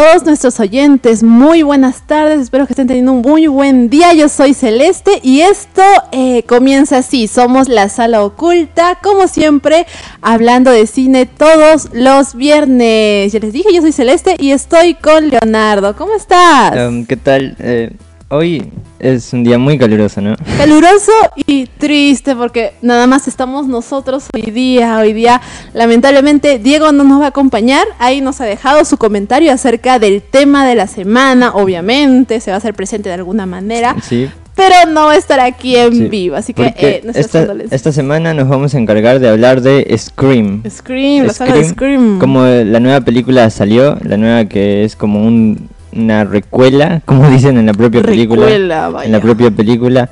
Todos nuestros oyentes, muy buenas tardes, espero que estén teniendo un muy buen día, yo soy Celeste y esto eh, comienza así, somos la sala oculta, como siempre, hablando de cine todos los viernes. Ya les dije, yo soy Celeste y estoy con Leonardo, ¿cómo estás? Um, ¿Qué tal? Eh, hoy es un día muy caluroso, ¿no? Caluroso y triste porque nada más estamos nosotros hoy día. Hoy día, lamentablemente, Diego no nos va a acompañar. Ahí nos ha dejado su comentario acerca del tema de la semana. Obviamente, se va a hacer presente de alguna manera. Sí. Pero no va a estar aquí en vivo, así que eh, esta, esta, semana nos vamos a encargar de hablar de Scream. Scream, la saga de Scream. Como la nueva película salió, la nueva que es como un una recuela, como dicen en la propia película. En la propia película.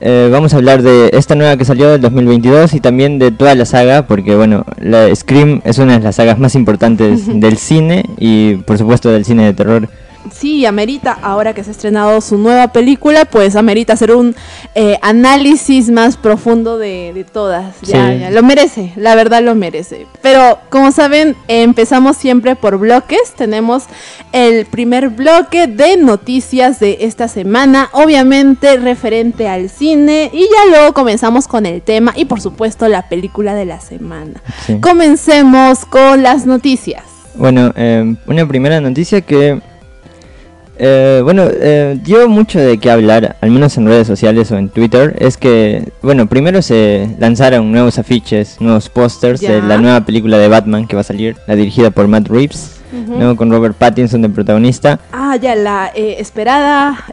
Eh, vamos a hablar de esta nueva que salió del 2022 y también de toda la saga, porque bueno, la Scream es una de las sagas más importantes del cine y por supuesto del cine de terror sí, amerita, ahora que se ha estrenado su nueva película, pues amerita hacer un eh, análisis más profundo de, todas. Ya, lo merece, la verdad lo merece. Pero como saben, empezamos siempre por bloques. Tenemos el primer bloque de noticias de esta semana, obviamente referente al cine, y ya luego comenzamos con el tema y por supuesto la película de la semana. Comencemos con las noticias. Bueno, eh, una primera noticia que eh, bueno, eh, dio mucho de qué hablar, al menos en redes sociales o en Twitter. Es que, bueno, primero se lanzaron nuevos afiches, nuevos pósters de la nueva película de Batman que va a salir, la dirigida por Matt Reeves, con Robert Pattinson de protagonista. Ah, ya, la eh, esperada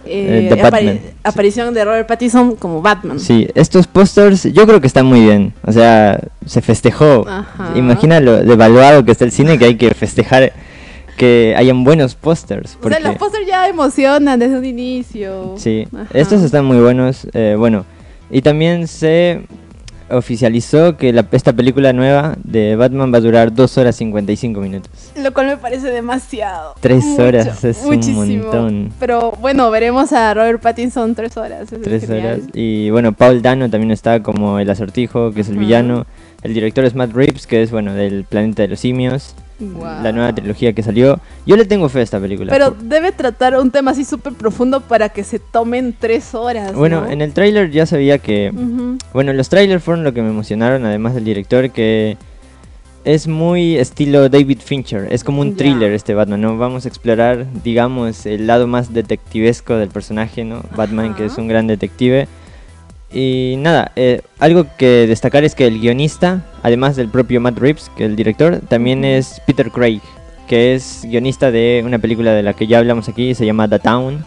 aparición de Robert Pattinson como Batman. Sí, estos pósters yo creo que están muy bien. O sea, se festejó. Imagina lo devaluado que está el cine que hay que festejar que hayan buenos pósters. O sea, los pósters ya emocionan desde un inicio. Sí, estos están muy buenos. Eh, bueno, y también se oficializó que la, esta película nueva de Batman va a durar 2 horas 55 minutos. Lo cual me parece demasiado. 3 horas es un montón. Pero bueno, veremos a Robert Pattinson 3 horas. 3 horas. Y bueno, Paul Dano también está como el asortijo, que es el villano. El director es Matt Reeves, que es bueno del planeta de los simios la nueva trilogía que salió. Yo le tengo fe a esta película. Pero debe tratar un tema así súper profundo para que se tomen tres horas. Bueno, en el tráiler ya sabía que... Bueno, los trailers fueron lo que me emocionaron, además del director, que es muy estilo David Fincher. Es como un thriller este Batman, ¿no? Vamos a explorar, digamos, el lado más detectivesco del personaje, ¿no? Batman, que es un gran detective. Y nada, eh, algo que destacar es que el guionista, además del propio Matt Reeves, que el director, también es Peter Craig, que es guionista de una película de la que ya hablamos aquí, se llama The Town,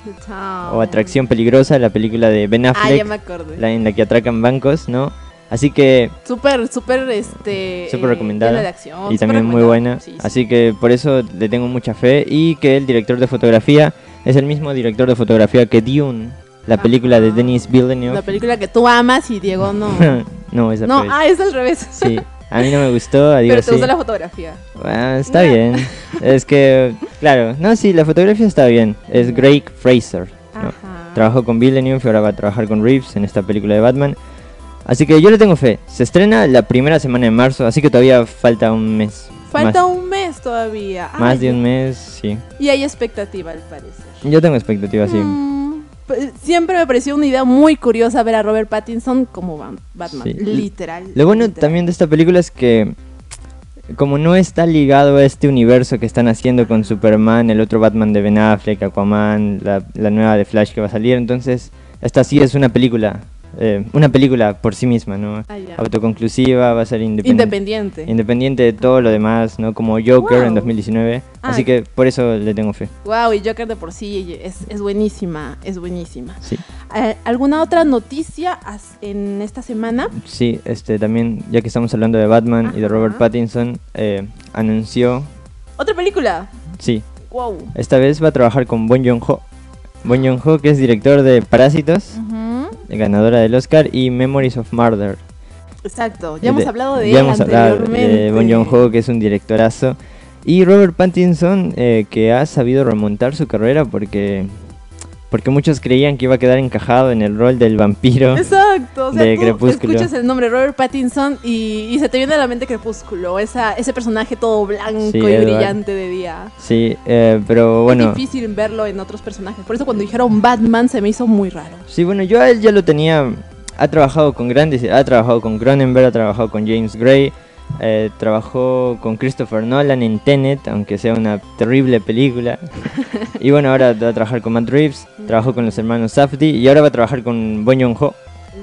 o Atracción Peligrosa, la película de Ben ah, Affleck, La, en la que atracan bancos, ¿no? Así que... Súper, súper, este... Súper recomendada. y también muy buena. Así que por eso le tengo mucha fe y que el director de fotografía es el mismo director de fotografía que Dune la película de Denis Villeneuve. La película que tú amas y Diego no. no, esa No, ah, es al revés. sí. A mí no me gustó, a Diego Pero te gusta la fotografía. Bueno, está bien. es que, claro, no, sí, la fotografía está bien. Es Greg Fraser. Trabajó con Villeneuve y ahora va a trabajar con Reeves en esta película de Batman. Así que yo le tengo fe. Se estrena la primera semana de marzo, así que todavía falta un mes. Falta un mes todavía. Más de un mes, sí. Y hay expectativa, al parecer. Yo tengo expectativa, sí. Mm, siempre me pareció una idea muy curiosa ver a Robert Pattinson como Batman, literal. Lo bueno también de esta película es que como no está ligado a este universo que están haciendo con Superman, el otro Batman de Ben Affleck, Aquaman, la, nueva de Flash que va a salir, entonces esta sí es una película eh, una película por sí misma, ¿no? Ah. Autoconclusiva, va a ser independiente. Independiente. Independiente de todo lo demás, ¿no? Como Joker en Wow. 2019. Ah. Así que por eso le tengo fe. Wow, y Joker de por sí es, es buenísima, es buenísima. Sí. Eh, ¿Alguna otra noticia en esta semana? Sí, este también, ya que estamos hablando de Batman y de Robert. Pattinson, eh, anunció, ¿Otra película? sí, Wow. esta vez va a trabajar con Bon Joon-ho. Bon Joon-ho, que es director de Parásitos. Ganadora del Oscar, y Memories of Murder. Exacto, ya hemos hablado de ya él hemos hablado anteriormente. de Bon Joon-ho, que es un directorazo. Y Robert Pattinson, eh, que ha sabido remontar su carrera porque, porque muchos creían que iba a quedar encajado en el rol del vampiro. Exacto, o sea, de tú Crepúsculo. escuchas el nombre Robert Pattinson y, y se te viene a la mente Crepúsculo, esa, ese personaje todo blanco Sí, y Edward. brillante de día. Sí, eh, pero bueno. Es difícil verlo en otros personajes, por eso cuando dijeron Batman se me hizo muy raro. Sí, bueno, yo a él ya lo tenía. Ha trabajado con grandes. Ha trabajado con Cronenberg, ha trabajado con James Gray. Eh, trabajó con Christopher Nolan en Tenet, aunque sea una terrible película. y bueno, ahora va a trabajar con Matt Reeves. Trabajó con los hermanos Safdie y ahora va a trabajar con Bon Joon-ho.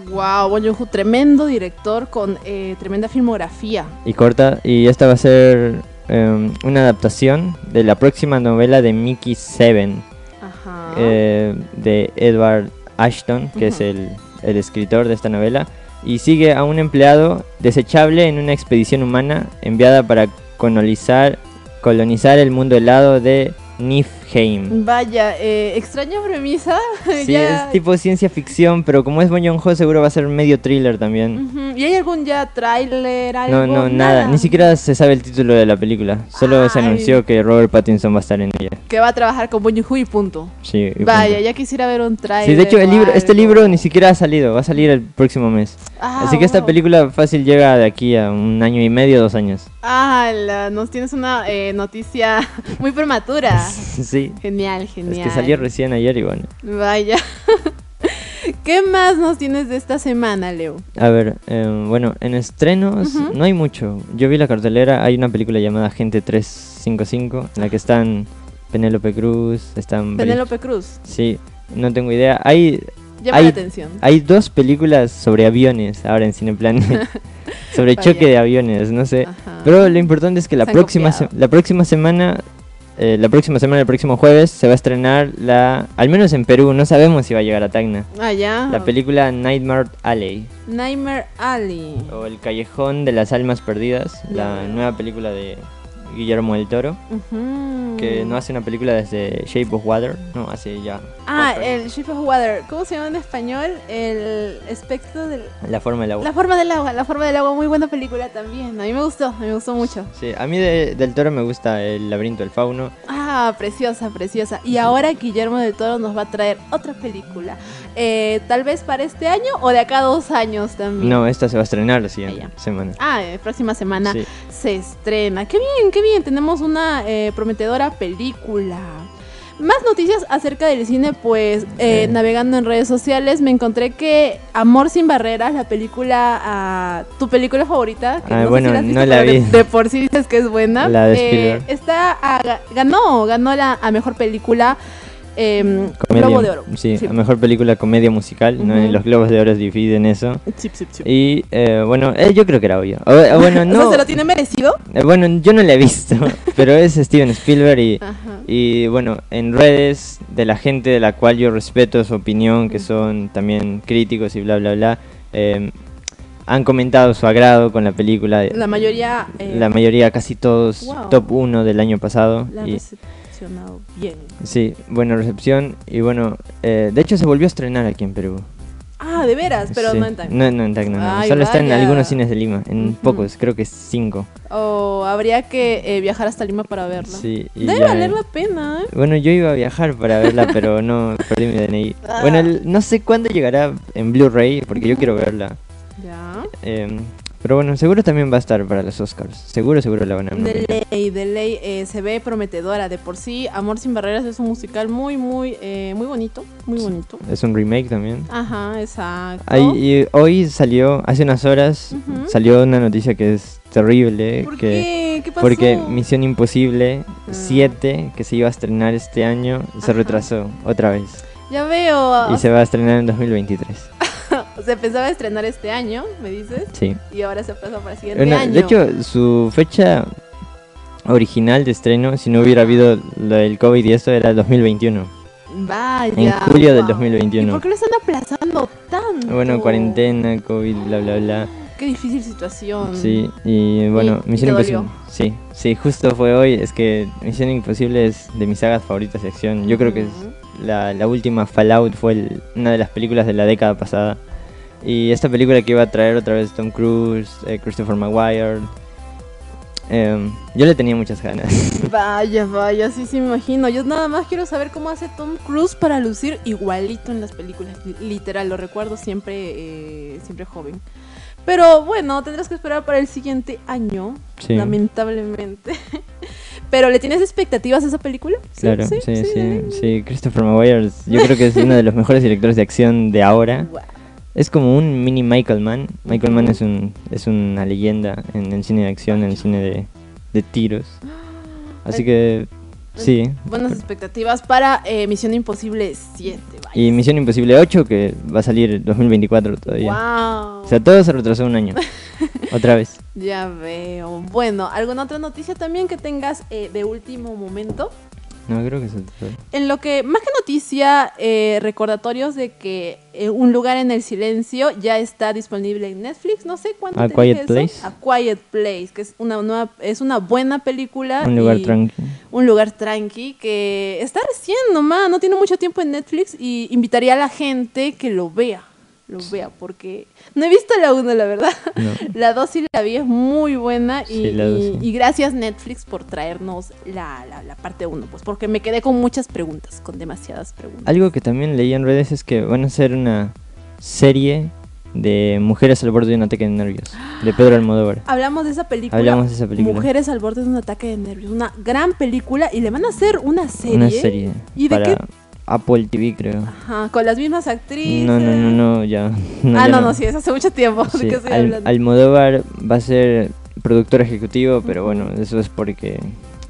Wow, Bon Joon-ho, tremendo director con eh, tremenda filmografía. Y corta. Y esta va a ser eh, una adaptación de la próxima novela de Mickey Seven. Ajá. eh, de Edward Ashton, que es Ujú. el, el escritor de esta novela, y sigue a un empleado desechable en una expedición humana enviada para colonizar, colonizar el mundo helado de Niflheim. Vaya, eh, extraña premisa. Sí, Ya- es tipo ciencia ficción, pero como es Bon Joon-ho seguro va a ser medio thriller también. Ujú, ¿Y hay algún ya tráiler? No, no, nada, ni siquiera se sabe el título de la película. Solo se Ay. anunció que Robert Pattinson va a estar en ella. Que va a trabajar con Bon Joon-ho y punto. Sí, y Vaya, punto. ya quisiera ver un tráiler. Sí, de hecho el libro, este libro ni siquiera ha salido, va a salir el próximo mes. Ah, Así que esta wow. película fácil llega de aquí a un año y medio, dos años. Ah, nos tienes una eh, noticia muy prematura. sí, Genial, es genial. que salió recién ayer y bueno. Vaya. ¿Qué más nos tienes de esta semana, Leo? A ver, eh, bueno, en estrenos no hay mucho. Yo vi la cartelera, hay una película llamada Gente 355, en la que están Penélope Cruz, están... Penélope Cruz. Sí, no tengo idea. Hay, Llama Hay- la atención. hay dos películas sobre aviones ahora en Cineplan. sobre Vaya. choque de aviones, no sé. Ajá. Pero lo importante es que la próxima, la próxima semana, eh, la próxima semana, el próximo jueves, se va a estrenar la, al menos en Perú, no sabemos si va a llegar a Tacna, Ah, ya. la película Nightmare Alley, Nightmare Alley. o El Callejón de las Almas Perdidas, la nueva película de Guillermo del Toro, que no hace una película desde Shape of Water, no, hace ya... Ah, el Shape of Water. ¿Cómo se llama en español? El espectro del... La forma del agua. La forma del agua, la forma del agua, muy buena película también. A mí me gustó, a mí me gustó mucho. Sí, a mí de- del Toro me gusta El laberinto del fauno. Ah, preciosa, preciosa. Y ahora Guillermo del Toro nos va a traer otra película. Eh, Tal vez para este año o de acá a dos años también. No, esta se va a estrenar la siguiente Ah, semana. Ah, eh, próxima semana Sí. se estrena. Qué bien, qué bien. Tenemos una eh, prometedora película. Más noticias acerca del cine, pues eh, navegando en redes sociales me encontré que Amor sin barreras, la película, ah, tu película favorita, que Ah, no bueno, sé si la has visto, no la de- vi. De, por sí dices que es buena. La de eh, está a- ga- ganó, ganó la a mejor película em, Comedia. Globo de Oro. Sí, a mejor película comedia musical. ¿no? Ujú. Los Globos de Oro dividen eso. Chip, chip, chip. Y eh, bueno, eh, yo creo que era obvio. O- o bueno, O no. ¿se lo tiene merecido? eh, bueno, yo no la he visto, pero es Steven Spielberg y, y bueno, en redes de la gente de la cual yo respeto su opinión, que son también críticos y bla, bla, bla, eh, han comentado su agrado con la película. La mayoría... eh, La mayoría, casi todos, Wow. top 1 del año pasado. la y- recepcionado bien. Sí, buena recepción y bueno, eh, de hecho se volvió a estrenar aquí en Perú. Ah, de veras, pero Sí. no en Tacna. No, no en Tacna, no. Ay, Solo está en algunos cines de Lima, en pocos, creo que cinco. O habría que eh, viajar hasta Lima para verla. Sí, y Debe ya- valer la pena, ¿eh? Bueno, yo iba a viajar para verla, pero no perdí mi DNI. Ah. Bueno, el- no sé cuándo llegará en Blu-ray, porque yo quiero verla. Ya. Eh, pero bueno, seguro también va a estar para los Oscars. Seguro, seguro la van a De nominar. ley, de ley, eh, se ve prometedora. De por sí, Amor sin barreras es un musical muy, muy, eh, muy bonito. Muy bonito. Es un remake también. Ajá, exacto. Hoy salió, hace unas horas, salió una noticia que es terrible. ¿Por que qué? ¿Qué pasó? Porque Misión Imposible Ah. 7, que se iba a estrenar este año, se retrasó otra vez. Ya veo. Y se va a estrenar en 2023. O sea, pensaba estrenar este año, me dices. Sí. Y ahora se pasó para el siguiente año. De hecho, su fecha original de estreno, si no hubiera habido del COVID y esto, era el 2021. Vaya. En julio del 2021. ¿Y por qué lo están aplazando tanto? Bueno, cuarentena, COVID, bla, bla, bla. Qué difícil situación. Sí, y bueno, Misión Imposible. Sí, sí, justo fue hoy. Es que Misión Imposible es de mis sagas favoritas de acción. Yo creo que es la, la última Fallout fue una de las películas de la década pasada. Y esta película que iba a traer otra vez Tom Cruise, eh, Christopher Maguire. Em, yo le tenía muchas ganas. Vaya, vaya, sí, sí me imagino. Yo nada más quiero saber cómo hace Tom Cruise para lucir igualito en las películas. Literal, lo recuerdo siempre, eh, siempre joven. Pero bueno, tendrás que esperar para el siguiente año, lamentablemente. Pero ¿le tienes expectativas a esa película? claro, sí sí, sí, Christopher Maguire, yo creo que es uno de los mejores directores de acción de ahora. Es como un mini Michael Mann. Michael Mann es, un, es una leyenda en el cine de acción, en el cine de, de tiros. Así que Sí. Buenas expectativas para eh, Misión Imposible 7. Y Misión Imposible 8, que va a salir 2024 todavía. Wow. O sea, todo se retrasó un año. Otra vez. Ya veo. Bueno, ¿alguna otra noticia también que tengas eh, de último momento? No, creo que En lo que, más que noticia, eh, recordatorios de que eh, Un lugar en el silencio ya está disponible en Netflix. No sé cuándo. A Quiet Place. A Quiet Place, que es una, nueva, es una buena película. Un lugar tranqui. Un lugar tranqui que está recién nomás, no tiene mucho tiempo en Netflix y invitaría a la gente que lo vea lo vea, porque no he visto la 1, la verdad. La 2 sí la vi, es muy buena. Y, gracias Netflix por traernos la, la, parte 1, pues porque me quedé con muchas preguntas, con demasiadas preguntas. Algo que también leí en redes es que van a hacer una serie de Mujeres al borde de un ataque de nervios, de Pedro Almodóvar. Hablamos de esa película. Hablamos de esa película. Mujeres al borde de un ataque de nervios, una gran película y le van a hacer una serie. Una serie. ¿Y de qué Apple TV, creo. Ajá, con las mismas actrices. No, no, no, no, ya. ah, no, no, sí, es hace mucho tiempo. Sí, Almodóvar va a ser productor ejecutivo, pero bueno, eso es porque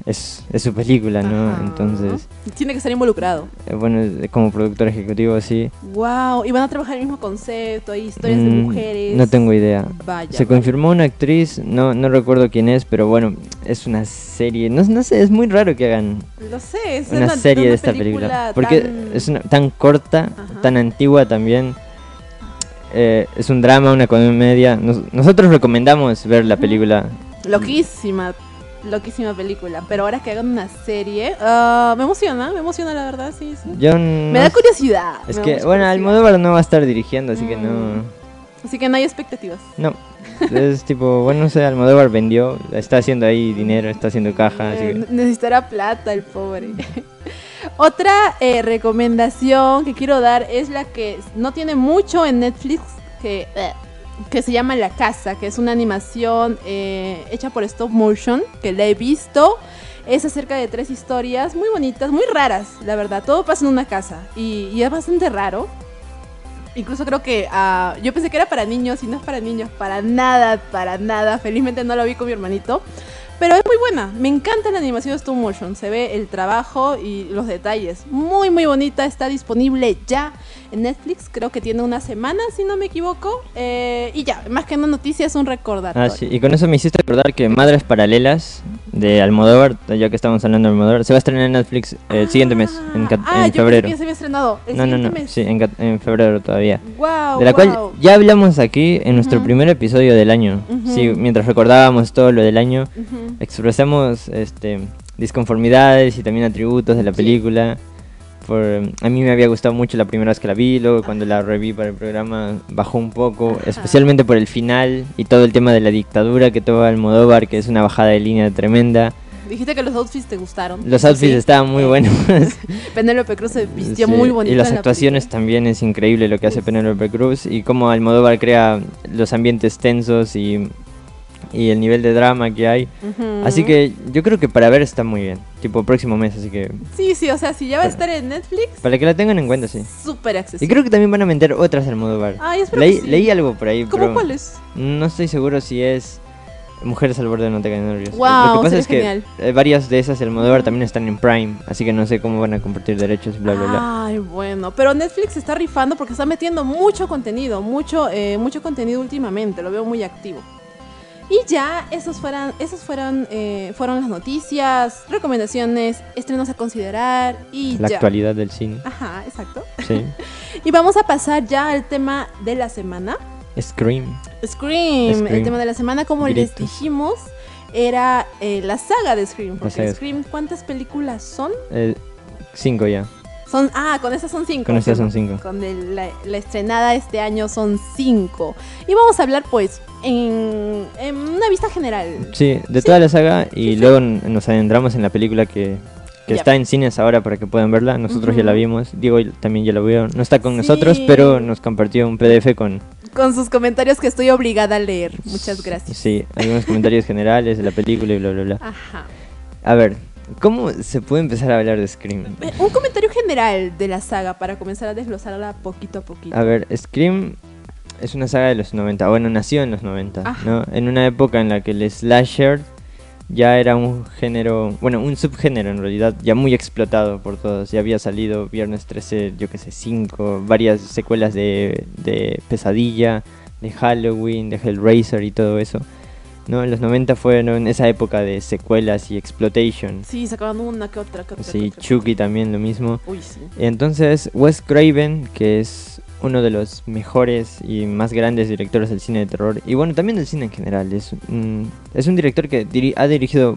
es, es su película, ¿no? Entonces... Tiene que estar involucrado. Eh, bueno, como productor ejecutivo, sí. Wow, y van a trabajar el mismo concepto, hay historias de mm, mujeres. No tengo idea. Se confirmó una actriz, no, no recuerdo quién es, pero bueno, es una serie. No, no sé, es muy raro que hagan Lo sé, es una, serie de esta película. Porque es una, tan corta, tan antigua también. Eh, es un drama, una comedia. nosotros recomendamos ver la película. Loquísima, loquísima película. Pero ahora que hagan una serie, uh, me emociona, me emociona la verdad, sí, sí. me da curiosidad. Es que, bueno, Almodóvar no va a estar dirigiendo, así que no. Mm. Así que no hay expectativas. No. Es tipo, bueno, no sé, Almodóvar vendió, está haciendo ahí dinero, está haciendo caja. Necesitará plata el pobre. Otra eh, recomendación que quiero dar es la que no tiene mucho en Netflix, que eh, que se llama La Casa, que es una animación eh, hecha por stop motion, que la he visto. Es acerca de tres historias muy bonitas, muy raras, la verdad. Todo pasa en una casa y, es bastante raro. Incluso creo que ah, yo pensé que era para niños y no es para niños, para nada, para nada. Felizmente no lo vi con mi hermanito. Pero es muy buena, me encanta la animación de stop motion, se ve el trabajo y los detalles. Muy muy bonita, está disponible ya en Netflix, creo que tiene una semana si no me equivoco. Eh, y ya, más que una noticia es un recordatorio. Ah, sí, y con eso me hiciste recordar que Madres Paralelas de Almodóvar, ya que estamos hablando de Almodóvar, se va a estrenar en Netflix el siguiente mes, en, ah, yo febrero. que se había estrenado. El no, no, no, mes. sí, en, febrero todavía. Wow, de la cual ya hablamos aquí en nuestro primer episodio del año. Sí, mientras recordábamos todo lo del año, expresamos este disconformidades y también atributos de la película. Por, a mí me había gustado mucho la primera vez que la vi, luego cuando la reví para el programa bajó un poco, especialmente por el final y todo el tema de la dictadura que toma Almodóvar, que es una bajada de línea tremenda. Dijiste que los outfits te gustaron. Los outfits estaban muy buenos. Penélope Cruz se vistió muy bonito. Y las actuaciones también es increíble lo que hace Penélope Cruz y cómo Almodóvar crea los ambientes tensos y y el nivel de drama que hay. Así que yo creo que para ver está muy bien. Tipo próximo mes, así que. Sí, sí, o sea, si ya va a estar en Netflix. Para que la tengan en cuenta, sí. Súper accesible. Y creo que también van a meter otras al modo bar. Ay, leí, leí algo por ahí. ¿Cómo cuáles? No estoy seguro si es. Mujeres al borde de no te caen nervios. Wow, Lo que pasa es genial. que eh, varias de esas, el Almodóvar también están en Prime, así que no sé cómo van a compartir derechos, bla, bla, bla. Ay, bueno, pero Netflix está rifando porque está metiendo mucho contenido, mucho, eh, mucho contenido últimamente, lo veo muy activo. Y ya, esos fueron, esos fueron, eh, fueron las noticias, recomendaciones, estrenos a considerar y La ya. actualidad del cine. Ajá, exacto. Sí. Y vamos a pasar ya al tema de la semana. Scream. Scream, Scream. el tema de la semana, como les dijimos, era eh, la saga de Scream. Porque. Scream, ¿cuántas películas son? Eh, cinco ya. Son, ah, con estas son cinco. Con estas son cinco. Con el- la, la estrenada este año son cinco. Y vamos a hablar, pues, en, en una vista general. Sí, de Sí. toda la saga y Sí, luego nos adentramos en la película que, que está en cines ahora para que puedan verla. Nosotros ya la vimos. Diego también ya la vio. No está con nosotros, pero nos compartió un PDF con... Con sus comentarios que estoy obligada a leer. Muchas gracias. Sí, algunos comentarios generales de la película y bla, bla, bla. Ajá. A ver, ¿cómo se puede empezar a hablar de Scream? Un comentario general de la saga para comenzar a desglosarla poquito a poquito. A ver, Scream es una saga de los 90. Bueno, nació en los 90, Ajá. ¿no? En una época en la que el slasher ya era un género, bueno, un subgénero en realidad, ya muy explotado por todos. Ya había salido Viernes 13, yo que sé, 5, varias secuelas de, de Pesadilla, de Halloween, de Hellraiser y todo eso. ¿No? En los 90 fueron esa época de secuelas y exploitation. Sí, sacaban una que otra, que otra. Sí, que otra. Chucky también lo mismo. Uy, sí. Entonces, Wes Craven, que es uno de los mejores y más grandes directores del cine de terror, y bueno, también del cine en general, es un, es un director que diri- ha dirigido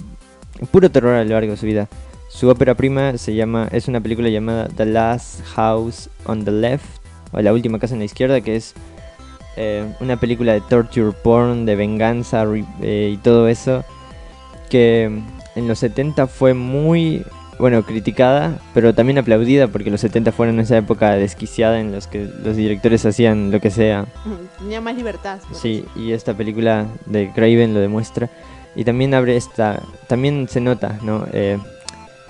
puro terror a lo largo de su vida. Su ópera prima se llama, es una película llamada The Last House on the Left, o La Última Casa en la Izquierda, que es eh, una película de torture porn, de venganza eh, y todo eso, que en los 70 fue muy, bueno, criticada, pero también aplaudida porque los 70 fueron esa época desquiciada en los que los directores hacían lo que sea. Tenía más libertad. Sí, eso. y esta película de Craven lo demuestra. Y también abre esta, también se nota, ¿no? Eh,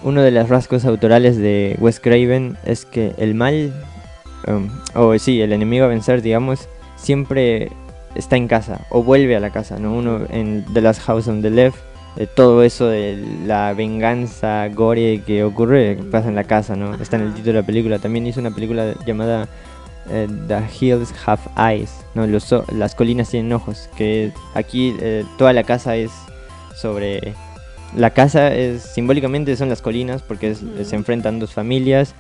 uno de los rasgos autorales de Wes Craven es que el mal, um, o sí, el enemigo a vencer, digamos, siempre está en casa o vuelve a la casa, ¿no? Uno en The Last House on the Left, eh, todo eso de la venganza gore que ocurre pasa en la casa, ¿no? Está en el título de la película. También hizo una película llamada eh, The Hills Have Eyes, ¿no? Los las colinas tienen ojos, que aquí eh, toda la casa es sobre... La casa es simbólicamente son las colinas porque es- se enfrentan dos familias.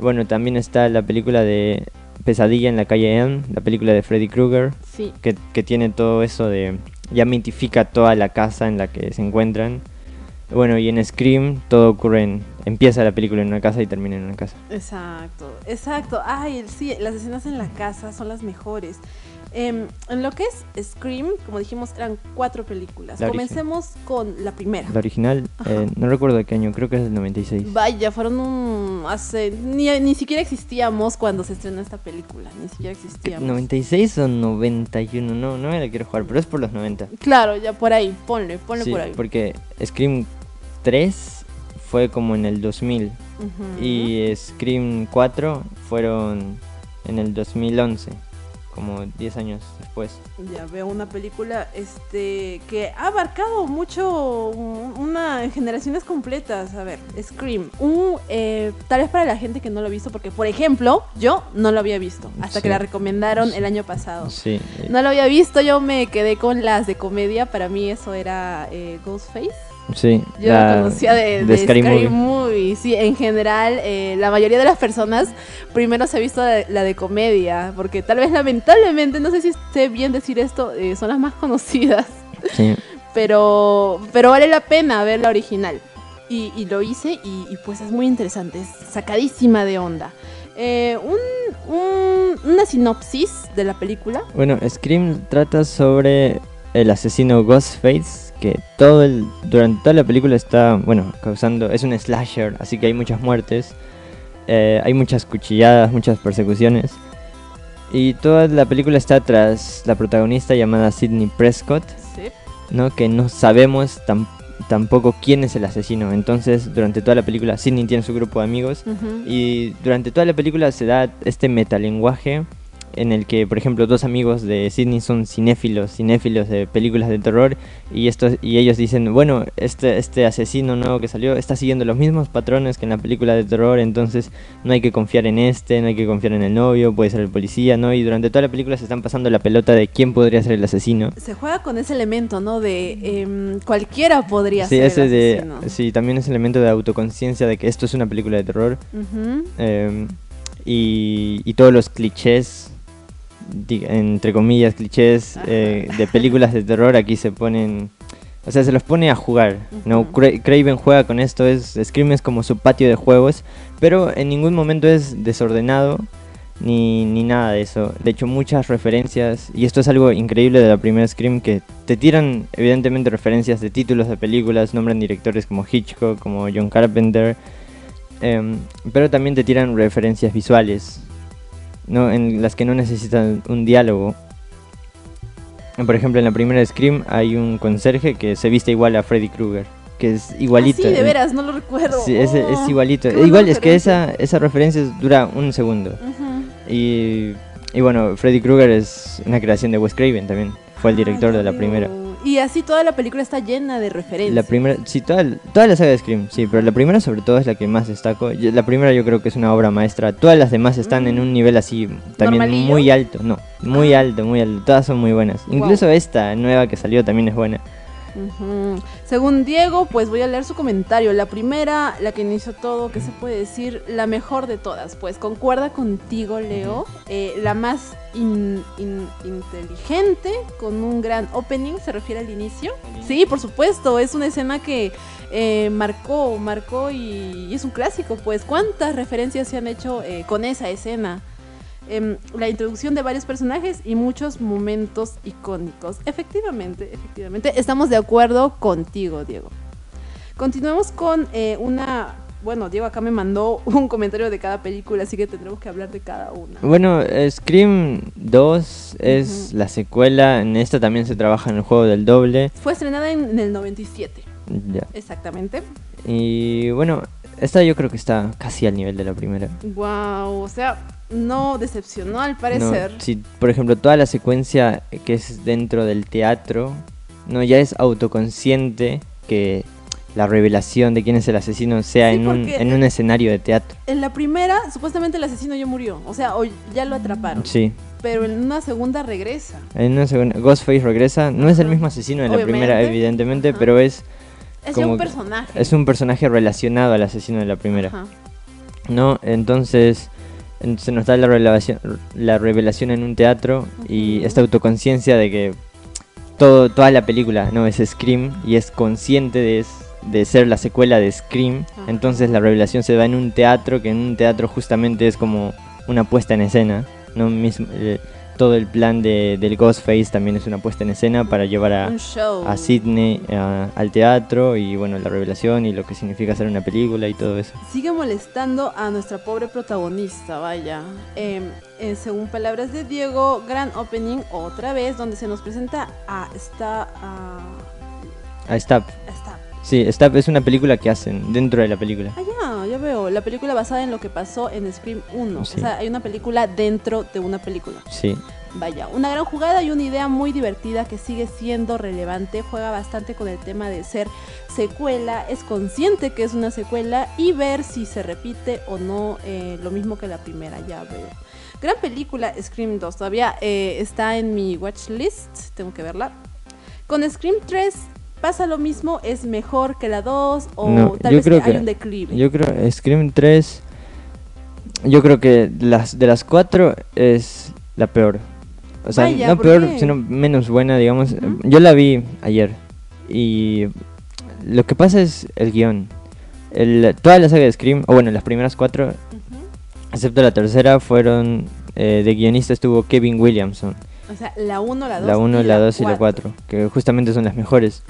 Bueno, también está la película de Pesadilla en la calle Elm, la película de Freddy Krueger, Sí. que, que tiene todo eso de... ya mitifica toda la casa en la que se encuentran. Bueno, y en Scream todo ocurre en... empieza la película en una casa y termina en una casa. Exacto, exacto. Ay, el- sí, las escenas en la casa son las mejores. Em, en lo que es Scream, como dijimos, eran cuatro películas. La. Comencemos con la primera. La original, eh, no recuerdo de qué año, creo que es del 96. Vaya, fueron un... hace... Ni, ni siquiera existíamos cuando se estrenó esta película. Ni siquiera existíamos. 96 o 91, no, no me la quiero jugar, pero es por los 90. Claro, ya por ahí. Ponle, ponle Sí, por ahí. porque Scream 3 fue como en el 2000 Ujú. y Scream 4 fueron en el 2011, como 10 años después. Ya veo una película este que ha abarcado mucho un- una generaciones completas. A ver, Scream. Un, eh, tal vez para la gente que no lo ha visto, porque por ejemplo, yo no lo había visto hasta que la recomendaron el año pasado. Sí, No lo había visto, yo me quedé con las de comedia. Para mí eso era eh, Ghostface. Sí. Yo la- conocía de, de de Scary Scary, Movie. Movie. Sí, en general, eh, la mayoría de las personas primero se ha visto la, la de comedia, porque tal vez lamentablemente, no sé si sé bien decir esto, eh, son las más conocidas, Sí. pero, pero vale la pena ver la original. Y, y lo hice y, y pues es muy interesante, es sacadísima de onda. Eh, un- un- una sinopsis de la película. Bueno, Scream trata sobre el asesino Ghostface que todo el durante toda la película está, bueno, causando es un slasher, así que hay muchas muertes, eh, hay muchas cuchilladas, muchas persecuciones y toda la película está tras la protagonista llamada Sidney Prescott, Sí. ¿no? Que no sabemos tam- tampoco quién es el asesino. Entonces, durante toda la película Sidney tiene su grupo de amigos y durante toda la película se da este metalenguaje en el que, por ejemplo, dos amigos de Sidney son cinéfilos, cinéfilos de películas de terror, y, estos, y ellos dicen, bueno, este, este asesino nuevo que salió está siguiendo los mismos patrones que en la película de terror, entonces no hay que confiar en este, no hay que confiar en el novio, puede ser el policía, ¿no? Y durante toda la película se están pasando la pelota de quién podría ser el asesino. Se juega con ese elemento, ¿no? De em, cualquiera podría ser ese el asesino. De, sí, también ese elemento de autoconciencia de que esto es una película de terror. Em, y, y todos los clichés entre comillas, clichés eh, de películas de terror aquí se ponen... O sea, se los pone a jugar, ¿no? Craven juega con esto, es, Scream es como su patio de juegos, pero en ningún momento es desordenado ni, ni nada de eso. De hecho, muchas referencias, y esto es algo increíble de la primera Scream, que te tiran evidentemente referencias de títulos de películas, nombran directores como Hitchcock, como John Carpenter, em, pero también te tiran referencias visuales, no, en las que no necesitan un diálogo. Por ejemplo, en la primera Scream hay un conserje que se viste igual a Freddy Krueger. Que es igualito. Ah, sí, de veras, no lo recuerdo. Sí, es, oh, igualito. Igual es que esa, esa referencia dura un segundo. y, y bueno, Freddy Krueger es una creación de Wes Craven también. Fue el director de la primera. Y así toda la película está llena de referencias. La primera, sí, toda, toda la saga de Scream, sí, pero la primera sobre todo es la que más destaco. La primera yo creo que es una obra maestra. Todas las demás están en un nivel así también muy alto, no, muy ah. alto, muy alto. Todas son muy buenas. Incluso esta nueva que salió también es buena. Según Diego, pues voy a leer su comentario. La primera, la que inició todo, ¿qué se puede decir? La mejor de todas. Pues concuerda contigo, Leo. Eh, la más inteligente, con un gran opening, se refiere al inicio. Sí, por supuesto, es una escena que eh, marcó, marcó y, es un clásico. Pues, ¿cuántas referencias se han hecho eh, con esa escena? Em, la introducción de varios personajes y muchos momentos icónicos. Efectivamente, efectivamente, estamos de acuerdo contigo, Diego. Continuamos con eh, una... Bueno, Diego acá me mandó un comentario de cada película, así que tendremos que hablar de cada una. Bueno, Scream 2 es la secuela, en esta también se trabaja en el juego del doble. Fue estrenada en, el 97. Ya. Exactamente. Y bueno, esta yo creo que está casi al nivel de la primera. Wow, o sea, no decepcionó al parecer. si, por ejemplo, toda la secuencia que es dentro del teatro, no ya es autoconsciente que la revelación de quién es el asesino sea en, un, en un escenario de teatro. En la primera, supuestamente el asesino ya murió, o sea, o ya lo atraparon. Sí. Pero en una segunda regresa. En una segunda, Ghostface regresa, no es el mismo asesino en la primera, evidentemente, pero es... Es un personaje. Es un personaje relacionado al asesino de la primera. ¿No? Entonces se nos da la revelación, la revelación en un teatro y esta autoconciencia de que todo, toda la película no es Scream y es consciente de, de ser la secuela de Scream. Entonces la revelación se da en un teatro, que en un teatro justamente es como una puesta en escena. ¿no? Mismo, eh, todo el plan de, del Ghostface también es una puesta en escena para llevar a, a Sidney al teatro y bueno, la revelación y lo que significa hacer una película y todo eso. Sigue molestando a nuestra pobre protagonista, vaya. Em, eh, según palabras de Diego, gran opening otra vez donde se nos presenta a esta... A, a Stab. Sí, Stab es una película que hacen dentro de la película. Ah, ya, veo. La película basada en lo que pasó en Scream 1. O sea, hay una película dentro de una película. Sí. Vaya, una gran jugada y una idea muy divertida que sigue siendo relevante. Juega bastante con el tema de ser secuela. Es consciente que es una secuela y ver si se repite o no eh, lo mismo que la primera. Ya veo. Gran película Scream 2. Todavía eh, está en mi watch list. Tengo que verla. Con Scream 3 pasa lo mismo, es mejor que la 2 o tal vez que hay un declive. Yo creo Scream 3 yo creo que las de las cuatro es la peor. O sea, no peor, sino menos buena, digamos. Yo la vi ayer y lo que pasa es el guion. El, toda la saga de Scream, o bueno, las primeras cuatro, excepto la tercera, fueron eh, de guionista estuvo Kevin Williamson. O sea, la 1, la 2 La 1, la 2 y la 4, que justamente son las mejores.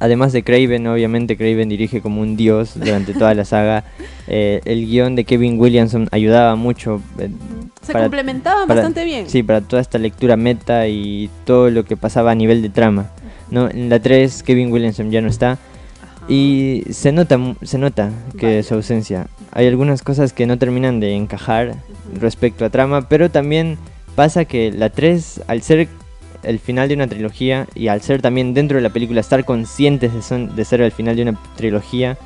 Además de Craven, obviamente Craven dirige como un dios durante toda la saga. Eh, el guion de Kevin Williamson ayudaba mucho. Eh, Se complementaban bastante bien. Sí, para toda esta lectura meta y todo lo que pasaba a nivel de trama. ¿no? En la 3 Kevin Williamson ya no está. Y se nota, se nota que su ausencia. Hay algunas cosas que no terminan de encajar respecto a trama, pero también pasa que la 3, al ser el final de una trilogía y al ser también dentro de la película estar conscientes de, son, de ser el final de una trilogía,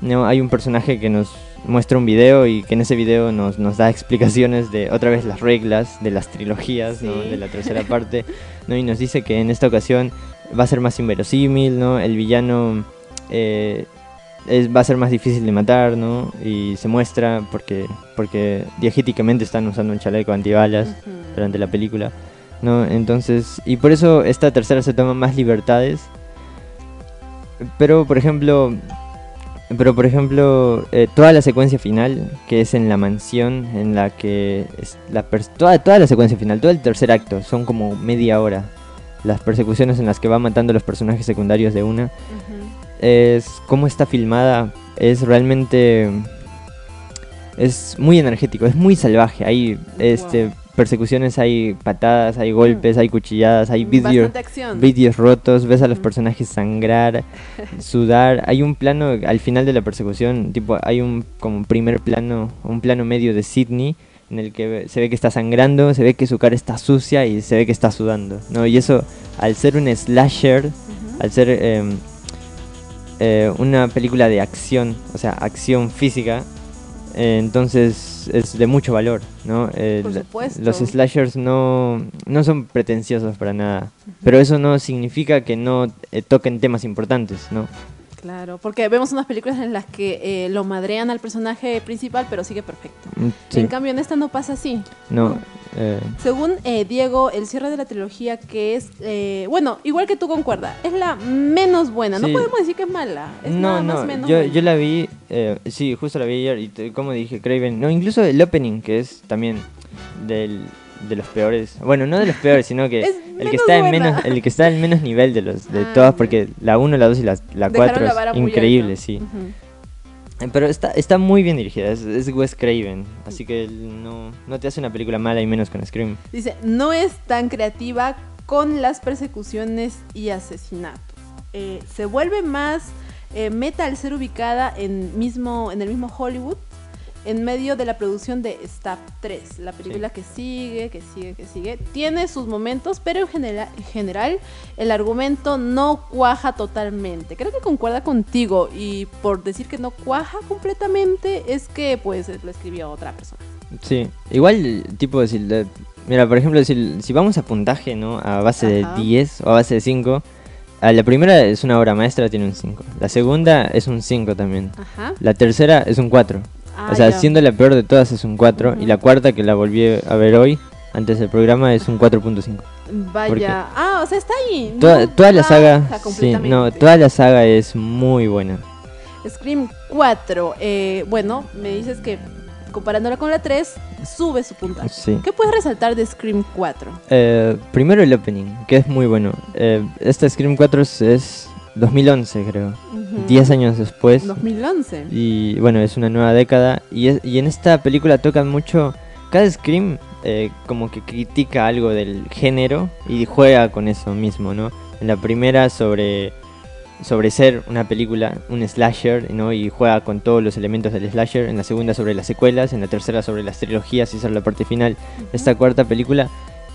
no hay un personaje que nos muestra un video y que en ese video nos, nos da explicaciones de otra vez las reglas de las trilogías, ¿no? de la tercera parte, ¿no? y nos dice que en esta ocasión va a ser más inverosímil, ¿no? el villano eh, es, va a ser más difícil de matar, ¿no? y se muestra porque, porque diegéticamente están usando un chaleco antibalas durante la película. ¿No? Entonces, y por eso esta tercera se toma más libertades. Pero, por ejemplo, pero por ejemplo, eh, toda la secuencia final, que es en la mansión, en la que la toda, toda la secuencia final, todo el tercer acto, son como media hora. Las persecuciones en las que va matando a los personajes secundarios de una. Es cómo está filmada, es realmente es muy energético, es muy salvaje. Hay este persecuciones, hay patadas, hay golpes, hay cuchilladas, hay vídeos vídeos rotos, ves a los personajes sangrar, sudar. Hay un plano al final de la persecución, tipo hay un como primer plano, un plano medio de Sidney en el que se ve que está sangrando, se ve que su cara está sucia y se ve que está sudando, ¿no? Y eso al ser un slasher, al ser em, eh, una película de acción, o sea, acción física, eh, entonces es de mucho valor, ¿no? Eh, Por supuesto. Los slashers no, no son pretenciosos para nada, pero eso no significa que no eh, toquen temas importantes, ¿no? Claro, porque vemos unas películas en las que lo madrean al personaje principal, pero sigue perfecto. Mm, en cambio, en esta no pasa así. No, eh. Según eh, Diego, el cierre de la trilogía que es, eh, bueno, igual que tú concuerda, es la menos buena. No podemos decir que es mala. Es no, no, menos yo, yo la vi, sí, justo la vi ayer y como dije, Craven, no, incluso el opening que es también del, de los peores, bueno, no de los peores, sino que el que está en menos, el que está en menos nivel de los de ah, todas, porque la 1, la 2 y la, la 4 es increíble, sí. Pero está, está muy bien dirigida, es, Wes Craven, así que no, no te hace una película mala y menos con Scream. Dice, no es tan creativa con las persecuciones y asesinatos. Eh, se vuelve más eh, meta al ser ubicada en, mismo, en el mismo Hollywood en medio de la producción de Stab 3, la película que sigue, que sigue, que sigue. Tiene sus momentos, pero en, general, en general el argumento no cuaja totalmente. Creo que concuerda contigo y por decir que no cuaja completamente es que pues lo escribió otra persona. Sí, igual tipo decir, mira, por ejemplo, si, si vamos a puntaje, ¿no? A base de 10 o a base de 5. La primera es una obra maestra, tiene un 5. La segunda es un 5 también. Ajá. La tercera es un 4 o sea, siendo la peor de todas es un 4 y la cuarta que la volví a ver hoy, antes del programa, es un 4.5. Vaya. ah, o sea, está ahí. Toda, la saga, sí, no, toda la saga es muy buena. Scream 4, eh, bueno, me dices que comparándola con la 3, sube su puntaje. Sí. ¿Qué puedes resaltar de Scream 4? Eh, primero el opening, que es muy bueno. Eh, este Scream 4 es 2011 creo, 10 años después. 2011. Y bueno, es una nueva década. Y, y en esta película tocan mucho, cada Scream eh, como que critica algo del género y juega con eso mismo, ¿no? En la primera sobre, sobre ser una película, un slasher, ¿no? Y juega con todos los elementos del slasher. En la segunda sobre las secuelas, en la tercera sobre las trilogías y es la parte final. Esta cuarta película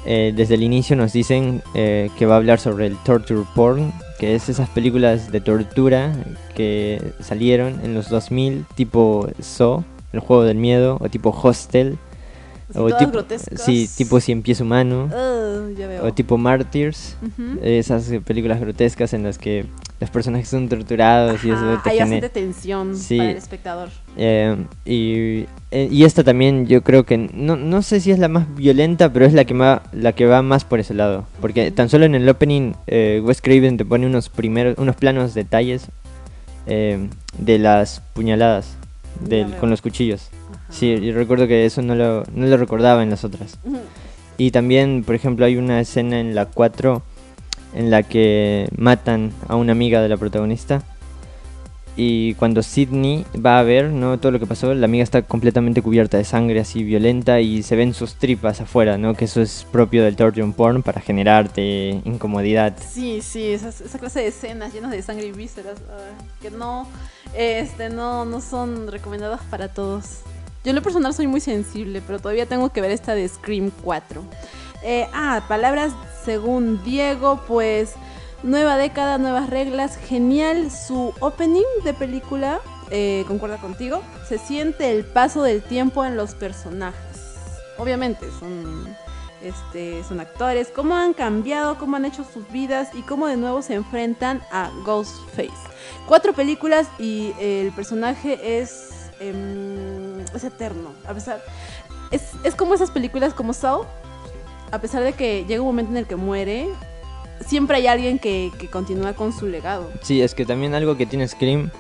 eh, desde el inicio nos dicen eh, que va a hablar sobre el torture porn, que es esas películas de tortura que salieron en los 2000, tipo So, el juego del miedo, o tipo Hostel, o tipo, sí, tipo Cien Pies Humano, o tipo Martyrs, esas películas grotescas en las que los personajes son torturados y eso te hay bastante tensión para el espectador. Eh, y, y, esta también yo creo que no, no sé si es la más violenta, pero es la que va, la que va más por ese lado, porque tan solo en el opening eh, Wes Craven te pone unos primeros unos planos detalles eh, de las puñaladas del, con los cuchillos. Sí, yo recuerdo que eso no lo, no lo recordaba en las otras. Y también, por ejemplo, hay una escena en la 4 en la que matan a una amiga de la protagonista. Y cuando Sidney va a ver ¿no? todo lo que pasó, la amiga está completamente cubierta de sangre así violenta y se ven sus tripas afuera, ¿no? Que eso es propio del torture porn para generarte incomodidad. Sí, sí, esa, esa clase de escenas llenas de sangre y vísceras ah, que no, este, no, no son recomendadas para todos. Yo en lo personal soy muy sensible, pero todavía tengo que ver esta de Scream 4. Eh, ah, palabras según Diego, pues nueva década, nuevas reglas, genial su opening de película, eh, concuerda contigo, se siente el paso del tiempo en los personajes. Obviamente son, este, son actores, cómo han cambiado, cómo han hecho sus vidas y cómo de nuevo se enfrentan a Ghostface. Cuatro películas y el personaje es Em, es eterno. A pesar, es, es como esas películas como Saw, a pesar de que llega un momento en el que muere, siempre hay alguien que, que continúa con su legado. Sí, es que también algo que tiene Scream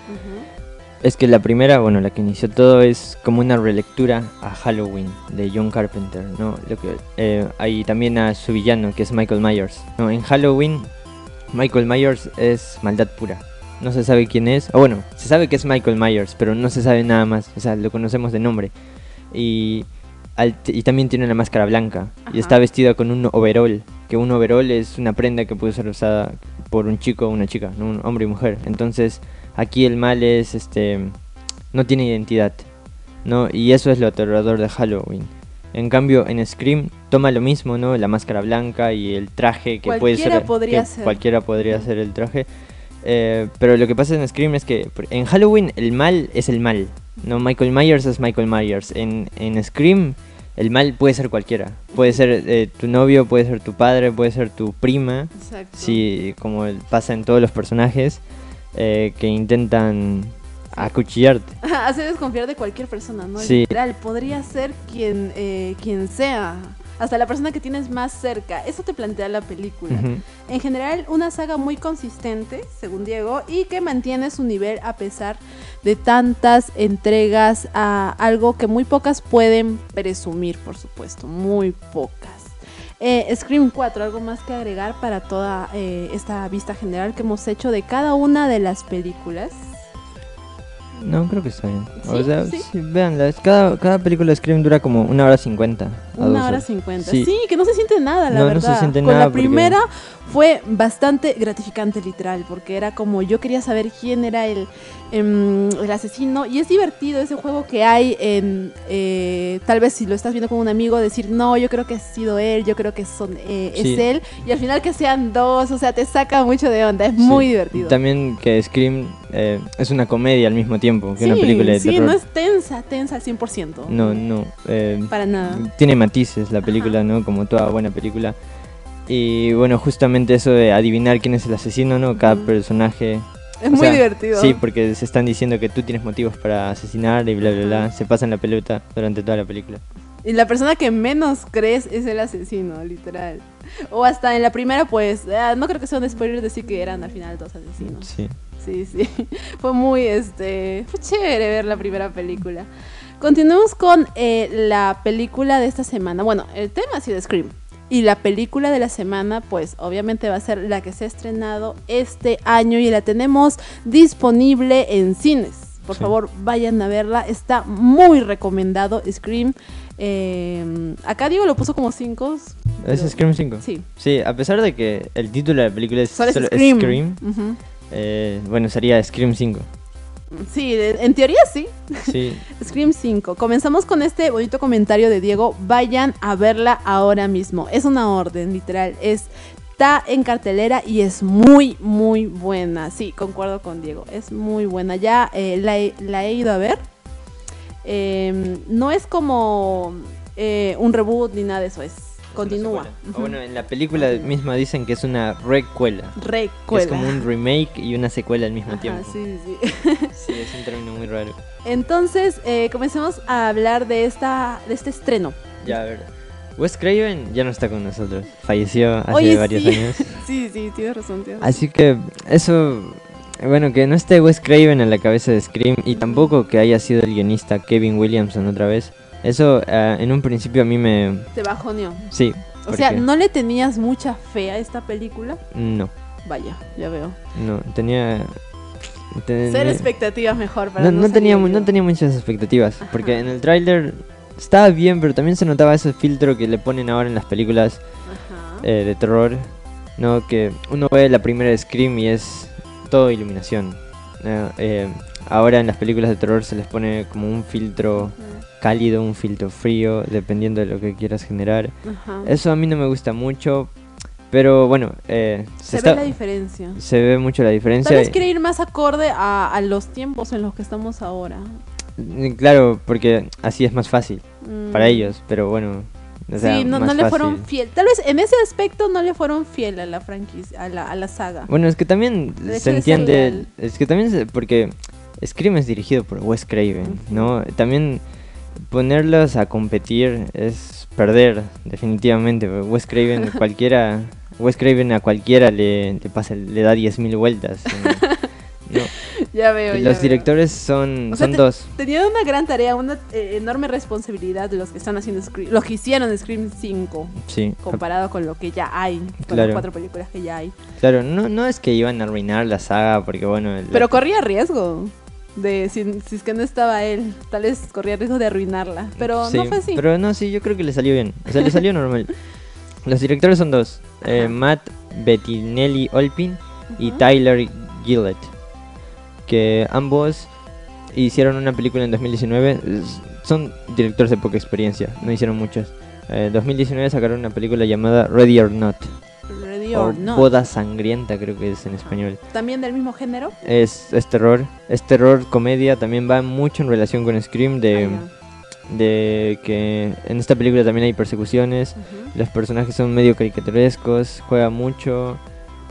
es que la primera, bueno, la que inició todo es como una relectura a Halloween de John Carpenter, ¿no? Lo que, eh, hay también a su villano, que es Michael Myers. ¿no? En Halloween, Michael Myers es maldad pura no se sabe quién es. O bueno, se sabe que es Michael Myers, pero no se sabe nada más. O sea, lo conocemos de nombre. Y, y también tiene una máscara blanca. Y está vestido con un overall. Que un overall es una prenda que puede ser usada por un chico o una chica, ¿no? un hombre y mujer. Entonces, aquí el mal es este. No tiene identidad. ¿no? Y eso es lo aterrador de Halloween. En cambio, en Scream toma lo mismo, ¿no? La máscara blanca y el traje que puede ser. Podría ser. Cualquiera podría ser el traje. Eh, pero lo que pasa en Scream es que en Halloween el mal es el mal. No, Michael Myers es Michael Myers. En, en Scream el mal puede ser cualquiera. Puede ser eh, tu novio, puede ser tu padre, puede ser tu prima. Exacto. Sí, como pasa en todos los personajes eh, que intentan acuchillarte. Hace desconfiar de cualquier persona, ¿no? Sí. Literal, podría ser quien, quien sea hasta la persona que tienes más cerca. Eso te plantea la película. En general, una saga muy consistente, según Diego, y que mantiene su nivel a pesar de tantas entregas a algo que muy pocas pueden presumir, por supuesto, muy pocas. Eh, Scream 4, algo más que agregar para toda eh, esta vista general que hemos hecho de cada una de las películas. No, creo que está bien. O sea, ¿Sí? veanla. Cada, cada película de Scream dura como una hora cincuenta. Una hora cincuenta. Sí. que no se siente nada, la verdad. No se siente Con la primera fue bastante gratificante, literal, porque era como yo quería saber quién era el, em, el asesino. Y es divertido ese juego que hay en. Eh, tal vez si lo estás viendo con un amigo, decir, no, yo creo que ha sido él, yo creo que son, eh, es él. Y al final que sean dos, o sea, te saca mucho de onda. Es muy divertido. También que Scream eh, es una comedia al mismo tiempo que una película de terror. Sí, no es tensa, tensa al 100%. No, no. Para nada. Tiene matices la película, ¿no? Como toda buena película. Y bueno, justamente eso de adivinar quién es el asesino, ¿no? Cada personaje... Es muy divertido. Sí, porque se están diciendo que tú tienes motivos para asesinar y bla, bla, bla. Se pasan la pelota durante toda la película. Y la persona que menos crees es el asesino, literal. O hasta en la primera, pues, ah, no creo que sea un spoiler decir que eran al final dos asesinos. Sí. Sí, sí. Fue muy, este, fue chévere ver la primera película. Continuemos con eh, la película de esta semana. Bueno, el tema ha sido Scream. Y la película de la semana, pues obviamente va a ser la que se ha estrenado este año y la tenemos disponible en cines. Por favor, vayan a verla. Está muy recomendado Scream. Eh, acá Diego lo puso como 5. ¿Es Scream 5? Sí. Sí, a pesar de que el título de la película es solo, Scream, eh, bueno, sería Scream 5. Sí, en teoría sí. Sí. Scream 5. Comenzamos con este bonito comentario de Diego. Vayan a verla ahora mismo. Es una orden, literal. Está en cartelera y es muy, muy buena. Sí, concuerdo con Diego. Es muy buena. Ya eh, la, he ido a ver. Em, no es como eh, un reboot ni nada de eso. Es Continúa. bueno, en la película misma dicen que es una recuela. Recuela. es como un remake y una secuela al mismo tiempo. Sí, sí. sí, es un término muy raro. Entonces, eh, comencemos a hablar de, esta, de este estreno. Ya, a ver. Wes Craven ya no está con nosotros. Falleció hace varios años. sí, sí, tienes razón, tienes Así que eso bueno, que no esté Wes Craven en la cabeza de Scream y tampoco que haya sido el guionista Kevin Williamson otra vez. Eso eh, en un principio a mí me... Te bajoneó. Sí. O sea, ¿no le tenías mucha fe a esta película? No. Vaya, ya veo. No, tenía... Ser expectativas mejor para no, no, tenía, no tenía muchas expectativas, porque en el tráiler estaba bien, pero también se notaba ese filtro que le ponen ahora en las películas eh, de terror, ¿no? Que uno ve la primera Scream y es todo iluminación. Eh, ahora en las películas de terror se les pone como un filtro cálido, un filtro frío, dependiendo de lo que quieras generar. Eso a mí no me gusta mucho, pero bueno, eh, se, ve la diferencia. Se ve mucho la diferencia. Tal vez quiere ir más acorde a, los tiempos en los que estamos ahora. Mm, claro, porque así es más fácil para mm. ellos, pero bueno. sí, no, le fueron fiel. Tal vez en ese aspecto no le fueron fiel a la franquicia, a la, a la saga. Bueno, es que también se entiende. Es que también, porque Scream es dirigido por Wes Craven, ¿no? También ponerlos a competir es perder, definitivamente. Wes Craven, cualquiera, Wes Craven a cualquiera le, le pasa, le da 10.000 vueltas. Ya veo. Los directores son, son dos. Tenían una gran tarea, una eh, enorme responsabilidad de los que están haciendo Scream, los que hicieron Scream 5. Sí. Comparado con lo que ya hay, con las cuatro películas que ya hay. Claro, no, no es que iban a arruinar la saga, porque bueno. Pero corría riesgo de si, es que no estaba él, tal vez corría riesgo de arruinarla, pero no fue así. Pero no, sí, yo creo que le salió bien, o sea, le salió normal. Los directores son dos, eh, Matt Bettinelli Olpin y Tyler Gillett, que ambos hicieron una película en 2019, son directores de poca experiencia, no hicieron muchas. En 2019 sacaron una película llamada Ready or Not. Boda Sangrienta, creo que es en español. ¿También del mismo género? Es, es terror. Es terror, comedia. También va mucho en relación con Scream. De, ah, de que en esta película también hay persecuciones. Los personajes son medio caricaturescos. Juega mucho.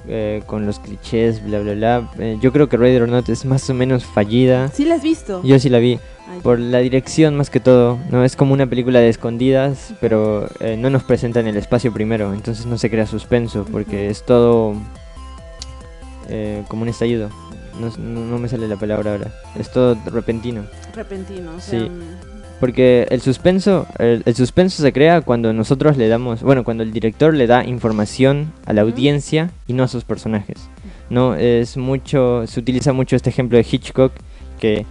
Eh, con los clichés, bla, bla, bla. Eh, yo creo que Raider or Not es más o menos fallida. ¿Sí la has visto? Yo sí la vi. Por la dirección más que todo, ¿no? Es como una película de escondidas, pero eh, no nos presentan el espacio primero, entonces no se crea suspenso, porque es todo como un estallido. No, no, me sale la palabra ahora. Es todo repentino. Repentino, Sí. Mm. Porque el suspenso, el, suspenso se crea cuando nosotros le damos, bueno, cuando el director le da información a la audiencia y no a sus personajes. No es mucho, se utiliza mucho este ejemplo de Hitchcock que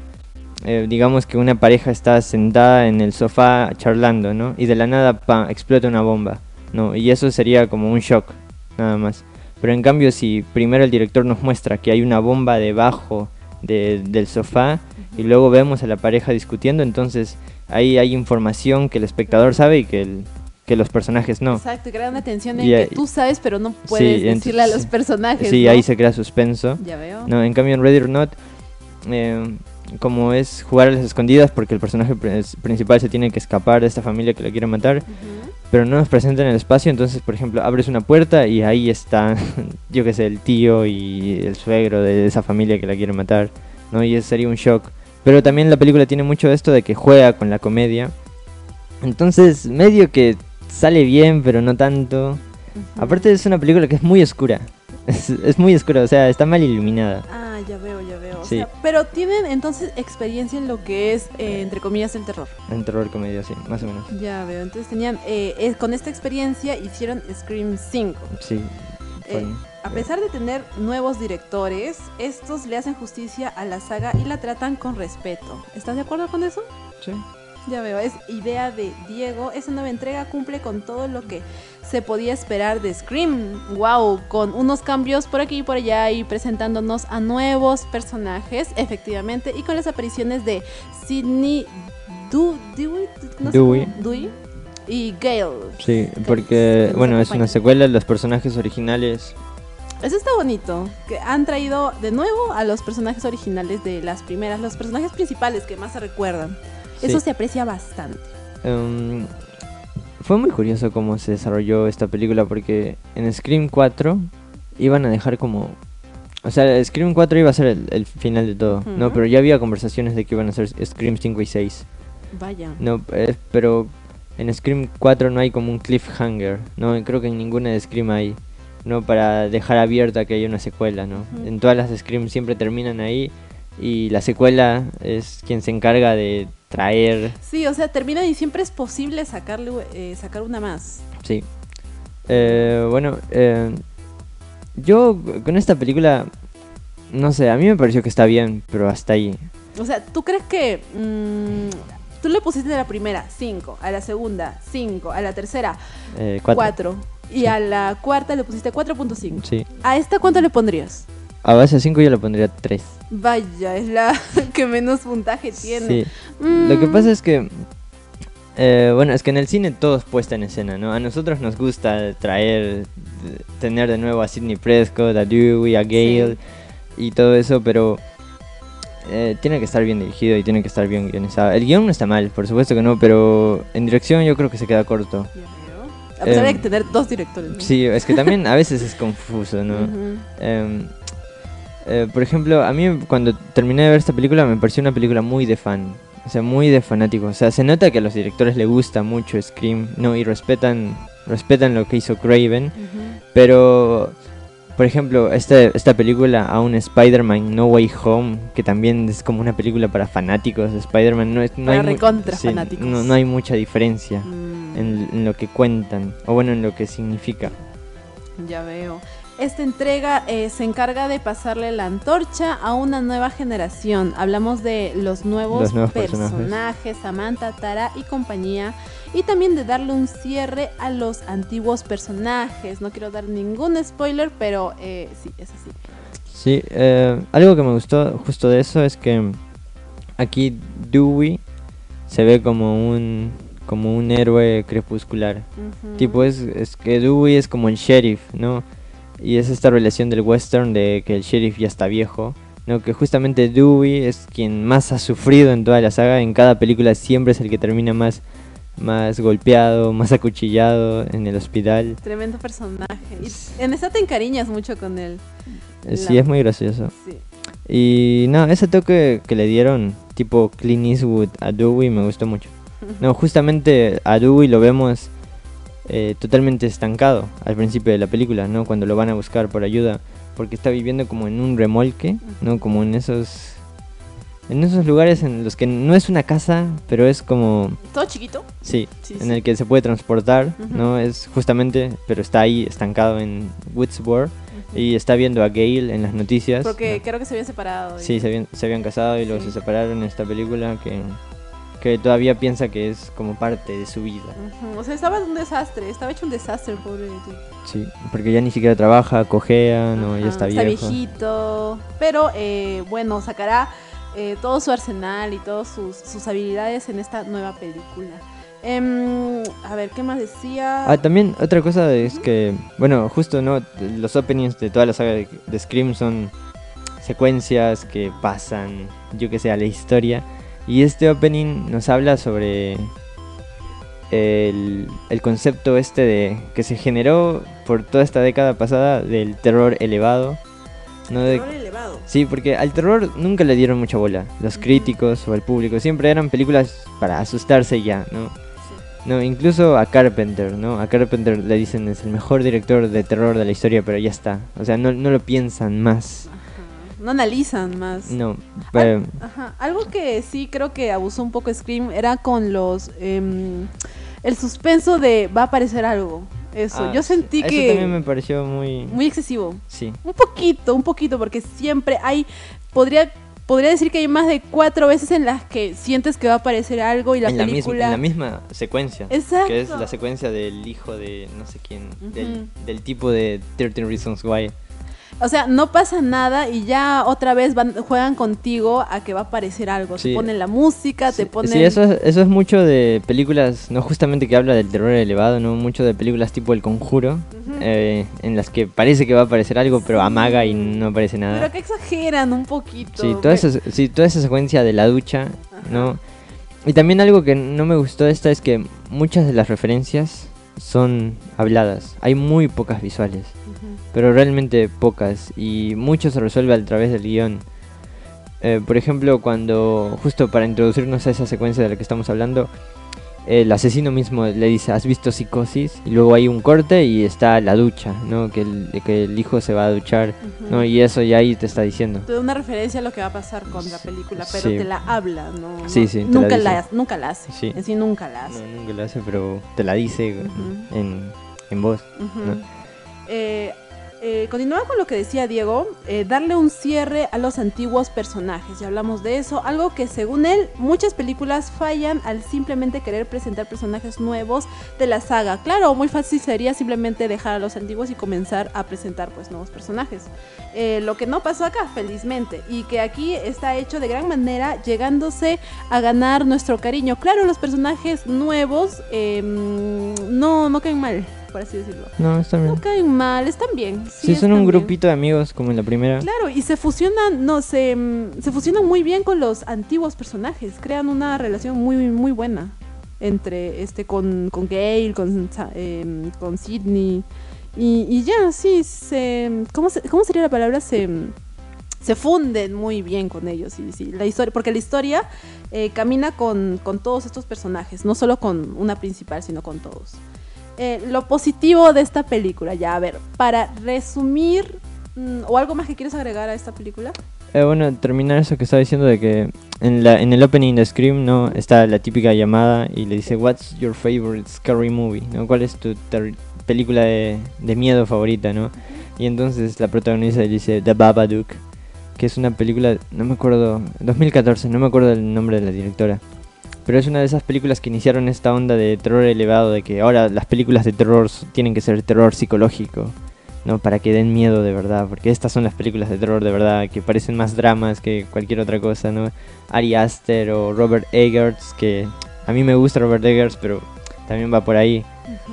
eh, digamos que una pareja está sentada en el sofá charlando, ¿no? Y de la nada explota una bomba, ¿no? Y eso sería como un shock, nada más. Pero en cambio si primero el director nos muestra que hay una bomba debajo del sofá y luego vemos a la pareja discutiendo, entonces ahí hay información que el espectador sabe y que, el, que los personajes no. Exacto, crea una tensión en que tú sabes pero no puedes decirle a los personajes. Sí, ahí se crea suspenso. Ya veo. No, en cambio en Ready or Not, eh, como es jugar a las escondidas porque el personaje principal se tiene que escapar de esta familia que lo quiere matar. Pero no nos presenta en el espacio, entonces, por ejemplo, abres una puerta y ahí está, yo que sé, el tío y el suegro de esa familia que la quiere matar, ¿no? Y eso sería un shock. Pero también la película tiene mucho esto de que juega con la comedia. Entonces, medio que sale bien, pero no tanto. Aparte es una película que es muy oscura. Es, muy oscura, o sea, está mal iluminada. Ah, ya veo, ya veo. pero tienen entonces experiencia en lo que es, eh, entre comillas, el terror. En terror comedia, sí, más o menos. Ya veo, entonces tenían, eh, con esta experiencia hicieron Scream 5. Sí. Eh, a pesar de tener nuevos directores, estos le hacen justicia a la saga y la tratan con respeto. ¿Estás de acuerdo con eso? Sí. Ya veo, es idea de Diego. Esa nueva entrega cumple con todo lo que se podía esperar de Scream. Wow, con unos cambios por aquí y por allá y presentándonos a nuevos personajes, efectivamente, y con las apariciones de Sidney Dewey, y Gale. Sí, porque, bueno, es una secuela, los personajes originales eso está bonito, que han traído de nuevo a los personajes originales de las primeras, los personajes principales que más se recuerdan. Eso se aprecia bastante. Em, fue muy curioso cómo se desarrolló esta película porque en Scream 4 iban a dejar como... O sea, Scream 4 iba a ser el, final de todo, ¿no? Pero ya había conversaciones de que iban a ser Scream 5 y 6. Vaya. No, eh, pero en Scream 4 no hay como un cliffhanger, ¿no? Creo que en ninguna de Scream hay. ¿no? Para dejar abierta que haya una secuela, ¿no? En todas las Scream siempre terminan ahí y la secuela es quien se encarga de traer... Sí, o sea, termina y siempre es posible sacarle, eh, sacar una más. Sí. Eh, bueno, eh, yo con esta película, no sé, a mí me pareció que está bien, pero hasta ahí. O sea, ¿tú crees que... Mm, tú le pusiste a la primera 5, a la segunda 5, a la tercera 4 y a la cuarta le pusiste 4.5. Sí. ¿A esta cuánto le pondrías? A base de 5 yo le pondría 3. Vaya, es la que menos puntaje tiene. Sí. Lo que mm. pasa es que Eh, bueno, es que en el cine todo es puesta en escena, ¿no? A nosotros nos gusta traer, tener de nuevo a Sidney Prescott, a Dewey, a Gale y todo eso, pero eh, tiene que estar bien dirigido y tiene que estar bien guionizado. El guion no está mal, por supuesto que no, pero en dirección yo creo que se queda corto. A pesar de em, tener dos directores. Sí, es que también a veces es confuso, ¿no? Eh, por ejemplo, a mí cuando terminé de ver esta película me pareció una película muy de fan. O sea, muy de fanático. O sea, se nota que a los directores les gusta mucho Scream, ¿no? Y respetan, respetan lo que hizo Craven. Pero, por ejemplo, esta, esta película, aún Spider-Man No Way Home, que también es como una película para fanáticos de Spider-Man, no, es, no, hay fanáticos. No, hay mucha diferencia mm. en, en lo que cuentan, o bueno, en lo que significa. Ya veo. Esta entrega eh, se encarga de pasarle la antorcha a una nueva generación. Hablamos de los nuevos, personajes, Samantha, Tara y compañía. Y también de darle un cierre a los antiguos personajes. No quiero dar ningún spoiler, pero eh, sí, es así. Sí, eh, algo que me gustó justo de eso es que aquí Dewey se ve como un como un héroe crepuscular. Tipo es, es que Dewey es como el sheriff, ¿no? Y es esta relación del western de que el sheriff ya está viejo. ¿no? Que justamente Dewey es quien más ha sufrido en toda la saga. En cada película siempre es el que termina más, más golpeado, más acuchillado en el hospital. Tremendo personaje. en esta te encariñas mucho con él. Eh, sí, es muy gracioso. Y no, ese toque que le dieron, tipo Clint Eastwood a Dewey, me gustó mucho. No, justamente a Dewey lo vemos eh, totalmente estancado al principio de la película, ¿no? Cuando lo van a buscar por ayuda, porque está viviendo como en un remolque, ¿no? Como en esos en esos lugares en los que no es una casa, pero es como todo chiquito. Sí, en el que se puede transportar, ¿no? Es justamente, pero está ahí estancado en Woodsboro y está viendo a Gail en las noticias. Porque creo que se habían separado. Sí, se habían, se habían casado y luego se separaron en esta película que que todavía piensa que es como parte de su vida. O sea, estaba un desastre, estaba hecho un desastre, pobre. Sí, porque ya ni siquiera trabaja, cojea, no, ya está viejo. Está viejito, pero eh, bueno, sacará eh, todo su arsenal y todas sus, habilidades en esta nueva película. Em, a ver, ¿qué más decía? Ah, también otra cosa es que, bueno, justo, ¿no? Los openings de toda la saga de, de Scream son secuencias que pasan, yo que sé, a la historia y este opening nos habla sobre el, concepto este de que se generó por toda esta década pasada del terror elevado. ¿no? terror elevado. Sí, porque al terror nunca le dieron mucha bola. Los críticos o el público siempre eran películas para asustarse ya, ¿no? No, incluso a Carpenter, ¿no? A Carpenter le dicen es el mejor director de terror de la historia, pero ya está. O sea, no, no lo piensan más no analizan más. No, pero... Algo que sí creo que abusó un poco Scream era con los... Em, el suspenso de va a aparecer algo. Eso, ah, yo sentí que... Eso también me pareció muy... Muy excesivo. Sí. Un poquito, un poquito, porque siempre hay... Podría podría decir que hay más de cuatro veces en las que sientes que va a aparecer algo y la película... en la misma secuencia. Exacto. Que es la secuencia del hijo de no sé quién, del, del, tipo de 13 Reasons Why. O sea, no pasa nada y ya otra vez van, juegan contigo a que va a aparecer algo. Te ponen la música, te ponen... Sí, eso, eso es mucho de películas, no justamente que habla del terror elevado, no mucho de películas tipo El Conjuro, eh, en las que parece que va a aparecer algo, pero amaga y no aparece nada. Pero que exageran un poquito. Sí, toda, esa, sí, toda esa secuencia de la ducha, ¿no? Y también algo que no me gustó de esta es que muchas de las referencias son habladas. Hay muy pocas visuales pero realmente pocas y mucho se resuelve a través del guion. Eh, por ejemplo, cuando justo para introducirnos a esa secuencia de la que estamos hablando, el asesino mismo le dice, ¿has visto psicosis? Y luego hay un corte y está la ducha, ¿no? Que el, que el hijo se va a duchar, ¿no? Y eso ya ahí te está diciendo. Te da una referencia a lo que va a pasar con la película, pero te la habla, ¿no? Sí, sí. Nunca la, nunca la hace. Sí. En sí nunca la hace. No, nunca la hace, pero te la dice en, en voz. eh, eh, continuando con lo que decía Diego, eh, darle un cierre a los antiguos personajes. Ya hablamos de eso. Algo que según él, muchas películas fallan al simplemente querer presentar personajes nuevos de la saga. Claro, muy fácil sería simplemente dejar a los antiguos y comenzar a presentar pues nuevos personajes. Eh, lo que no pasó acá, felizmente. Y que aquí está hecho de gran manera, llegándose a ganar nuestro cariño. Claro, los personajes nuevos em, no, no caen mal por así decirlo. No, están bien. No caen mal, están bien. Sí, son un grupito de amigos como en la primera. Claro, y se fusionan, no, se, mm, se fusionan muy bien con los antiguos personajes. Crean una relación muy, muy buena entre este con, con Gail, con, eh, con Sidney. Y, y, ya, sí, se, ¿cómo, se, ¿cómo sería la palabra? Se, se funden muy bien con ellos. Y, sí, la historia, porque la historia eh, camina con, con todos estos personajes, no solo con una principal, sino con todos. Eh, lo positivo de esta película. Ya, a ver, para resumir, mm, ¿o algo más que quieres agregar a esta película? Eh, bueno, terminar eso que estaba diciendo de que en, la, en el opening de Scream no está la típica llamada y le dice What's your favorite scary movie? ¿no? ¿Cuál es tu película de, de, miedo favorita? ¿no? Y entonces la protagonista dice The Babadook, que es una película, no me acuerdo, 2014, no me acuerdo el nombre de la directora. Pero es una de esas películas que iniciaron esta onda de terror elevado, de que ahora las películas de terror tienen que ser terror psicológico, ¿no? Para que den miedo de verdad, porque estas son las películas de terror de verdad, que parecen más dramas que cualquier otra cosa, ¿no? Ari Aster o Robert Eggers, que a mí me gusta Robert Eggers, pero también va por ahí.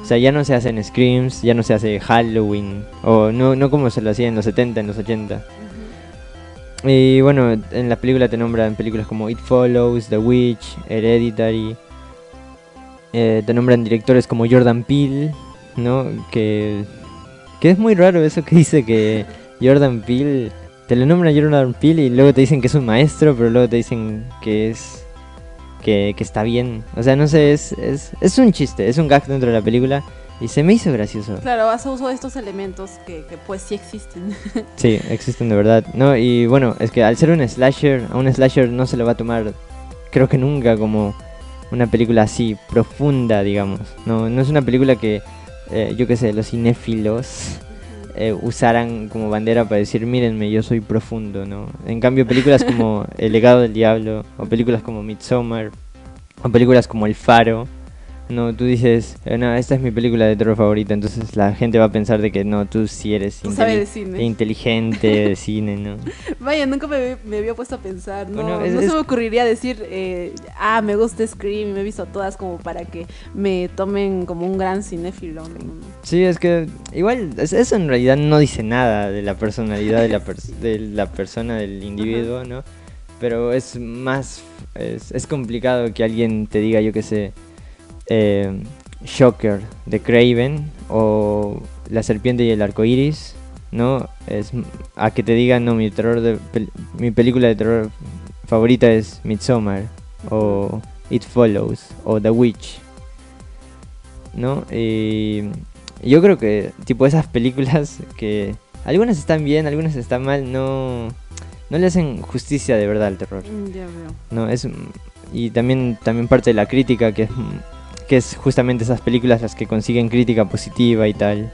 O sea, ya no se hacen screams, ya no se hace Halloween, o no, no como se lo hacía en los 70, en los 80. Y bueno, en la película te nombran películas como It Follows, The Witch, Hereditary. Eh, te nombran directores como Jordan Peele, ¿no? Que, que es muy raro eso que dice que Jordan Peele... Te lo nombran Jordan Peele y luego te dicen que es un maestro, pero luego te dicen que es... Que, que está bien. O sea, no sé, es, es, es un chiste, es un gag dentro de la película. Y se me hizo gracioso. Claro, hace uso de estos elementos que, que pues sí existen. sí, existen de verdad. No, y bueno, es que al ser un slasher, a un slasher no se lo va a tomar, creo que nunca, como una película así profunda, digamos. No, no es una película que, eh, yo qué sé, los cinéfilos eh, usaran como bandera para decir, mírenme, yo soy profundo, ¿no? En cambio, películas como El legado del diablo, o películas como Midsommar, o películas como El faro, no, tú dices, eh, no, esta es mi película de terror favorita, entonces la gente va a pensar de que no, tú sí eres inteligente de cine, ¿no? Vaya, nunca me, había puesto a pensar, no, no se me ocurriría decir, eh, ah, me gusta Scream, me he visto todas como para que me tomen como un gran cinéfilo. Sí, es que igual, eso en realidad no dice nada de la personalidad de la, de la persona, del individuo, ¿no? Pero es más, es, es complicado que alguien te diga, yo qué sé, eh, Shocker de Craven o La serpiente y el arco iris, ¿no? Es a que te digan, no, mi, terror de, mi película de terror favorita es Midsommar o It Follows o The Witch, ¿no? Y yo creo que, tipo, esas películas que algunas están bien, algunas están mal, no, no le hacen justicia de verdad al terror. Mm, no, es, y también, también parte de la crítica que es que es justamente esas películas las que consiguen crítica positiva y tal.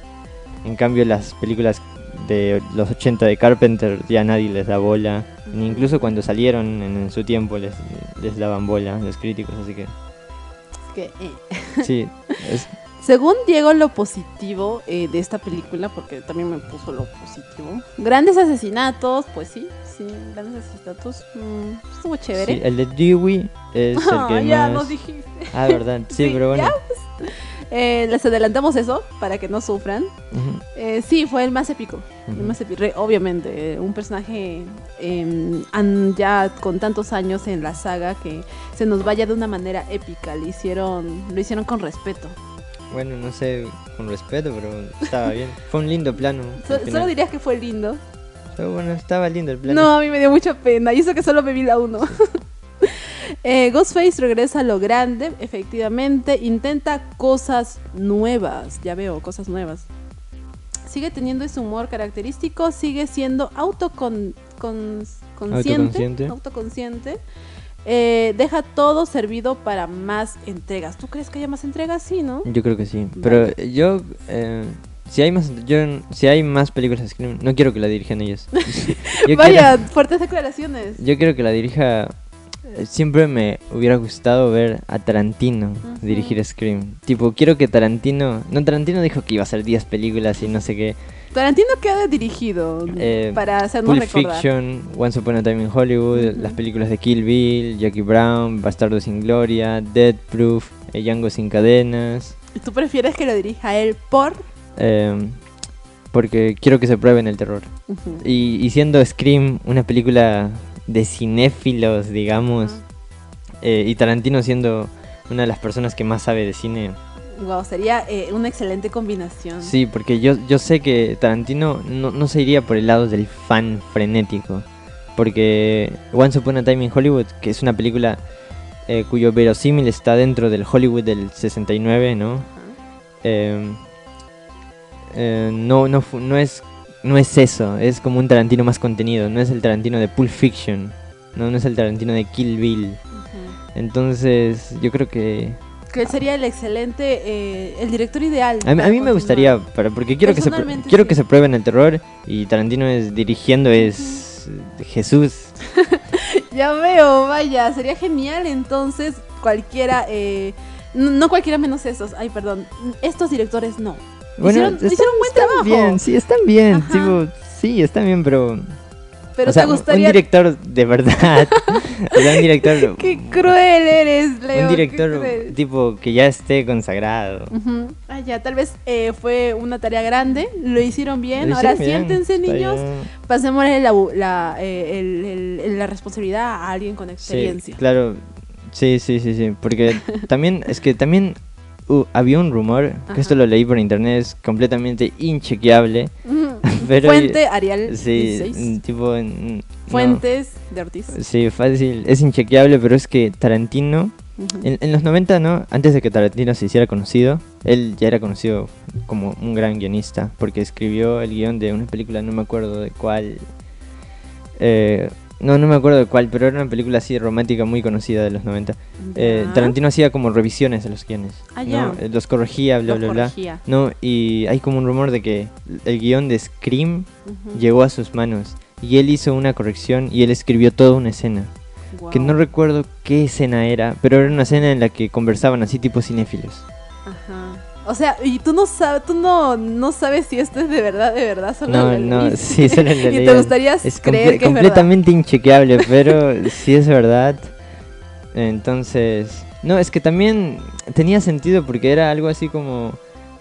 En cambio las películas de los 80 de Carpenter ya nadie les da bola. incluso cuando salieron en, su tiempo les, les, daban bola los críticos, así que... que eh. Sí, Según Diego, lo positivo eh, de esta película, porque también me puso lo positivo. Grandes asesinatos, pues sí, sí, grandes asesinatos. Mm, estuvo chévere. Sí, el de Dewey es el que ya más... nos dijiste. Ah, verdad, sí, pero bueno. Pues, eh, les adelantamos eso para que no sufran. eh, sí, fue el más épico. el más épico. obviamente, un personaje eh, ya con tantos años en la saga que se nos vaya de una manera épica. Le hicieron, lo hicieron con respeto. Bueno, no sé con respeto, pero estaba bien. Fue un lindo plano. solo dirías que fue lindo. Pero bueno, estaba lindo el plano. No, a mí me dio mucha pena. Y eso que solo me vi la uno. Eh, Ghostface regresa a lo grande, efectivamente, intenta cosas nuevas, ya veo, cosas nuevas. Sigue teniendo ese humor característico, sigue siendo autoconsciente, autoconsciente. Eh, deja todo servido para más entregas. ¿Tú crees que haya más entregas? Sí, ¿no? Yo creo que sí. Pero yo, eh, si hay más, yo, si hay más películas de Scream, no quiero que la dirijan ellos. Vaya, fuertes declaraciones. Yo quiero que la dirija. Siempre me hubiera gustado ver a Tarantino dirigir Scream. Tipo, quiero que Tarantino. No, Tarantino dijo que iba a hacer 10 películas y no sé qué. Tarantino qué ha dirigido eh, para hacernos Pulp Fiction, Once Upon a Time in Hollywood, las películas de Kill Bill, Jackie Brown, Bastardo sin Gloria, Dead Proof, eh, Django sin cadenas. ¿Y tú prefieres que lo dirija él por? Eh, porque quiero que se prueben el terror. y, siendo Scream una película de cinéfilos, digamos, eh, y Tarantino siendo una de las personas que más sabe de cine. Wow, sería eh, una excelente combinación. Sí, porque yo, yo sé que Tarantino no, no se iría por el lado del fan frenético. Porque Once Upon a Time in Hollywood, que es una película eh, cuyo verosímil está dentro del Hollywood del 69, ¿no? Eh, eh, no, no, no, es, no es eso, es como un Tarantino más contenido, no es el Tarantino de Pulp Fiction, no, no es el Tarantino de Kill Bill. Entonces, yo creo que... Que sería el excelente, eh, el director ideal. A, mí me gustaría, para, porque quiero que, se, quiero que se prueben el terror y Tarantino es dirigiendo es Jesús. ya veo, vaya, sería genial entonces cualquiera, eh, no, cualquiera menos esos, ay perdón, estos directores no, hicieron, un buen trabajo. Bien, sí, están bien. sí, están bien, pero. Pero te gustaría. Un director de verdad. o sea, un director. Qué cruel eres, Leo. Un director tipo que ya esté consagrado. Ah, ya, tal vez eh, fue una tarea grande. Lo hicieron bien. Ahora siéntense, niños. Pasémosle la, la, eh, la responsabilidad a alguien con experiencia. Sí, claro. Sí, sí, sí, sí. Porque también, es que también Uh, había un rumor, que esto lo leí por internet, es completamente inchequeable. Fuente Arial sí, tipo... Fuentes de Ortiz. Sí, fácil, es inchequeable, pero es que Tarantino, en, los 90, ¿no? Antes de que Tarantino se hiciera conocido, él ya era conocido como un gran guionista, porque escribió el guion de una película, no me acuerdo de cuál... Eh, no, no me acuerdo de cuál, pero era una película así romántica muy conocida de los 90. Eh, Tarantino hacía como revisiones de los guiones. Ah, ¿no? Eh, los corregía, bla, bla, bla. No, y hay como un rumor de que el guion de Scream llegó a sus manos. Y él hizo una corrección y él escribió toda una escena. Que no recuerdo qué escena era, pero era una escena en la que conversaban así tipo cinéfilos. Ajá. O sea, y tú no sabes, tú no, no sabes si esto es de verdad, de verdad, solo No, no, sí, solo el Y te gustaría creer que es completamente inchequeable, pero si es verdad. Entonces, no, es que también tenía sentido porque era algo así como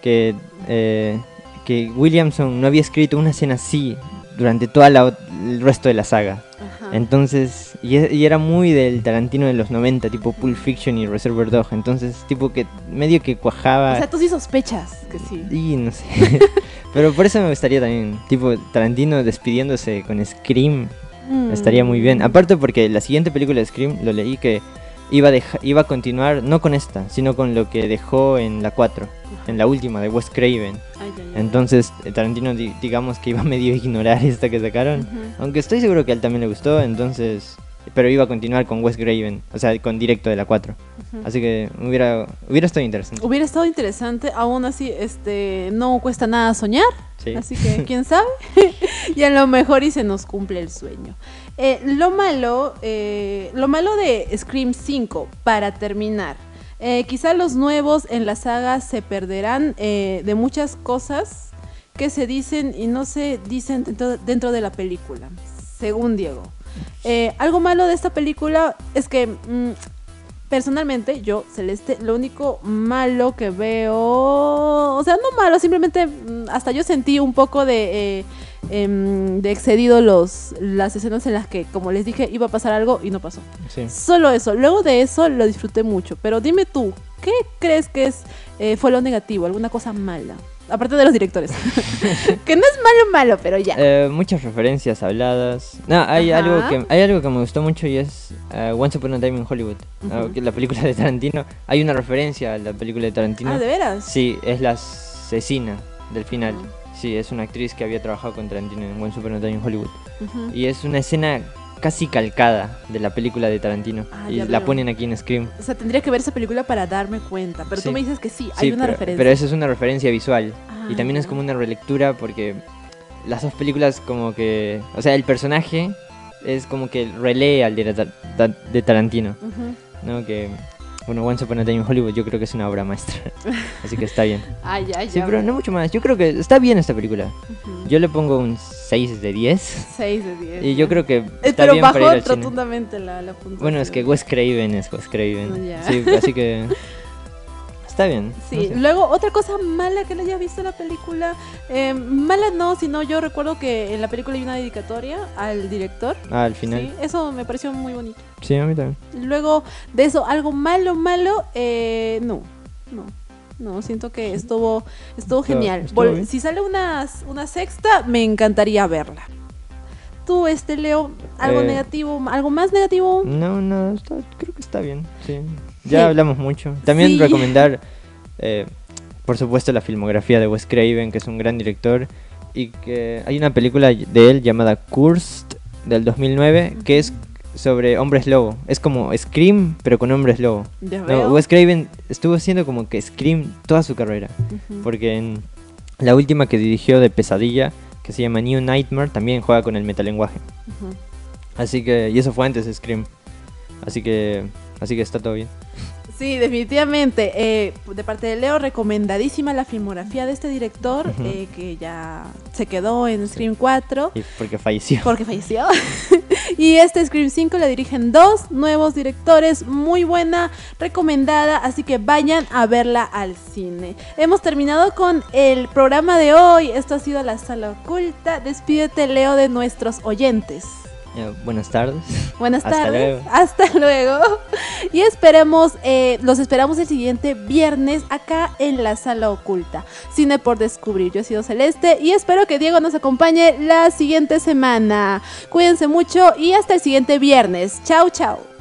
que eh, que Williamson no había escrito una escena así durante todo el resto de la saga. Entonces, y, era muy del Tarantino de los 90, tipo Pulp Fiction y Reservoir Dog. Entonces, tipo que medio que cuajaba. O sea, tú sí sospechas que sí. Y no sé. Pero por eso me gustaría también, tipo Tarantino despidiéndose con Scream. Mm. Estaría muy bien. Aparte porque la siguiente película de Scream lo leí que iba a, iba a continuar no con esta, sino con lo que dejó en la 4, en la última de Wes Craven. Entonces eh, Tarantino digamos que iba medio a ignorar esta que sacaron, aunque estoy seguro que a él también le gustó, entonces pero iba a continuar con Wes Craven, o sea, con directo de la 4. Así que hubiera hubiera estado interesante. Hubiera estado interesante, aún así este no cuesta nada soñar. Así que quién sabe. y a lo mejor y se nos cumple el sueño. Eh, lo malo, eh, lo malo de Scream 5, para terminar. Eh, quizá los nuevos en la saga se perderán de muchas cosas que se dicen y no se dicen dentro, de la película, según Diego. algo malo de esta película es que mm, personalmente yo, Celeste, lo único malo que veo, o sea, no malo, simplemente mm, hasta yo sentí un poco de Em, de excedido los, las escenas en las que, como les dije, iba a pasar algo y no pasó. Solo eso. Luego de eso lo disfruté mucho. Pero dime tú, ¿qué crees que es eh, fue lo negativo? ¿Alguna cosa mala? Aparte de los directores. que no es malo, malo, pero ya. Eh, muchas referencias habladas. No, hay algo, que, hay algo que me gustó mucho y es uh, Once Upon a Time in Hollywood. la película de Tarantino. Hay una referencia a la película de Tarantino. Ah, ¿de veras? Sí, es la asesina del final. Sí, es una actriz que había trabajado con Tarantino en Super in Hollywood. Y es una escena casi calcada de la película de Tarantino. Ah, y la veo. ponen aquí en Scream. O sea, tendría que ver esa película para darme cuenta. Pero Sí. tú me dices que sí, Sí, hay una pero, referencia. pero eso es una referencia visual. Ah, y también es como una relectura porque las dos películas como que... O sea, el personaje es como que relee al de, de Tarantino. ¿No? Que... Bueno, Once Upon a Time in Hollywood yo creo que es una obra maestra. Así que está bien. Ay, Sí, ya pero veo. no mucho más. Yo creo que está bien esta película. Yo le pongo un 6 de 10. 6 de 10. Y yo creo que Eh, está pero bien bajó para ir al cine. rotundamente la, la puntuación. Bueno, es que Wes Craven es Wes Craven. Ya. Sí, así que está bien. Sí, no sé. luego otra cosa mala que le haya visto en la película, eh, mala no, sino yo recuerdo que en la película hay una dedicatoria al director. Ah, al Sí, final. eso me pareció muy bonito. Sí, a mí también. Luego de eso, algo malo, malo, eh, no, no. No, siento que estuvo, estuvo genial. estuvo si sale una, una sexta, me encantaría verla. Tú, este, Leo, algo Eh, negativo, algo más negativo. No, no, está- creo que está bien. Sí. Ya Sí. hablamos mucho. También Sí. recomendar, eh, por supuesto, la filmografía de Wes Craven, que es un gran director. Y que hay una película de él llamada Cursed del 2009, que es sobre hombres lobo. Es como Scream, pero con hombres lobo. No. Wes Craven estuvo haciendo como que Scream toda su carrera. Porque en la última que dirigió de Pesadilla, que se llama New Nightmare, también juega con el metalenguaje. Así que, y eso fue antes de Scream. Así que, así que está todo bien. Sí, definitivamente. eh, de parte de Leo, recomendadísima la filmografía de este director, eh, que ya se quedó en Scream 4 Y porque falleció. porque falleció. y este Scream 5 le dirigen dos nuevos directores, muy buena, recomendada, así que vayan a verla al cine. Hemos terminado con el programa de hoy. Esto ha sido La Sala Oculta. Despídete, Leo, de nuestros oyentes. Eh, buenas tardes. Buenas Hasta tardes. luego. Hasta luego. Y esperemos, eh, los esperamos el siguiente viernes acá en la sala oculta. Cine por descubrir. Yo he sido Celeste y espero que Diego nos acompañe la siguiente semana. Cuídense mucho y hasta el siguiente viernes. Chao, chao.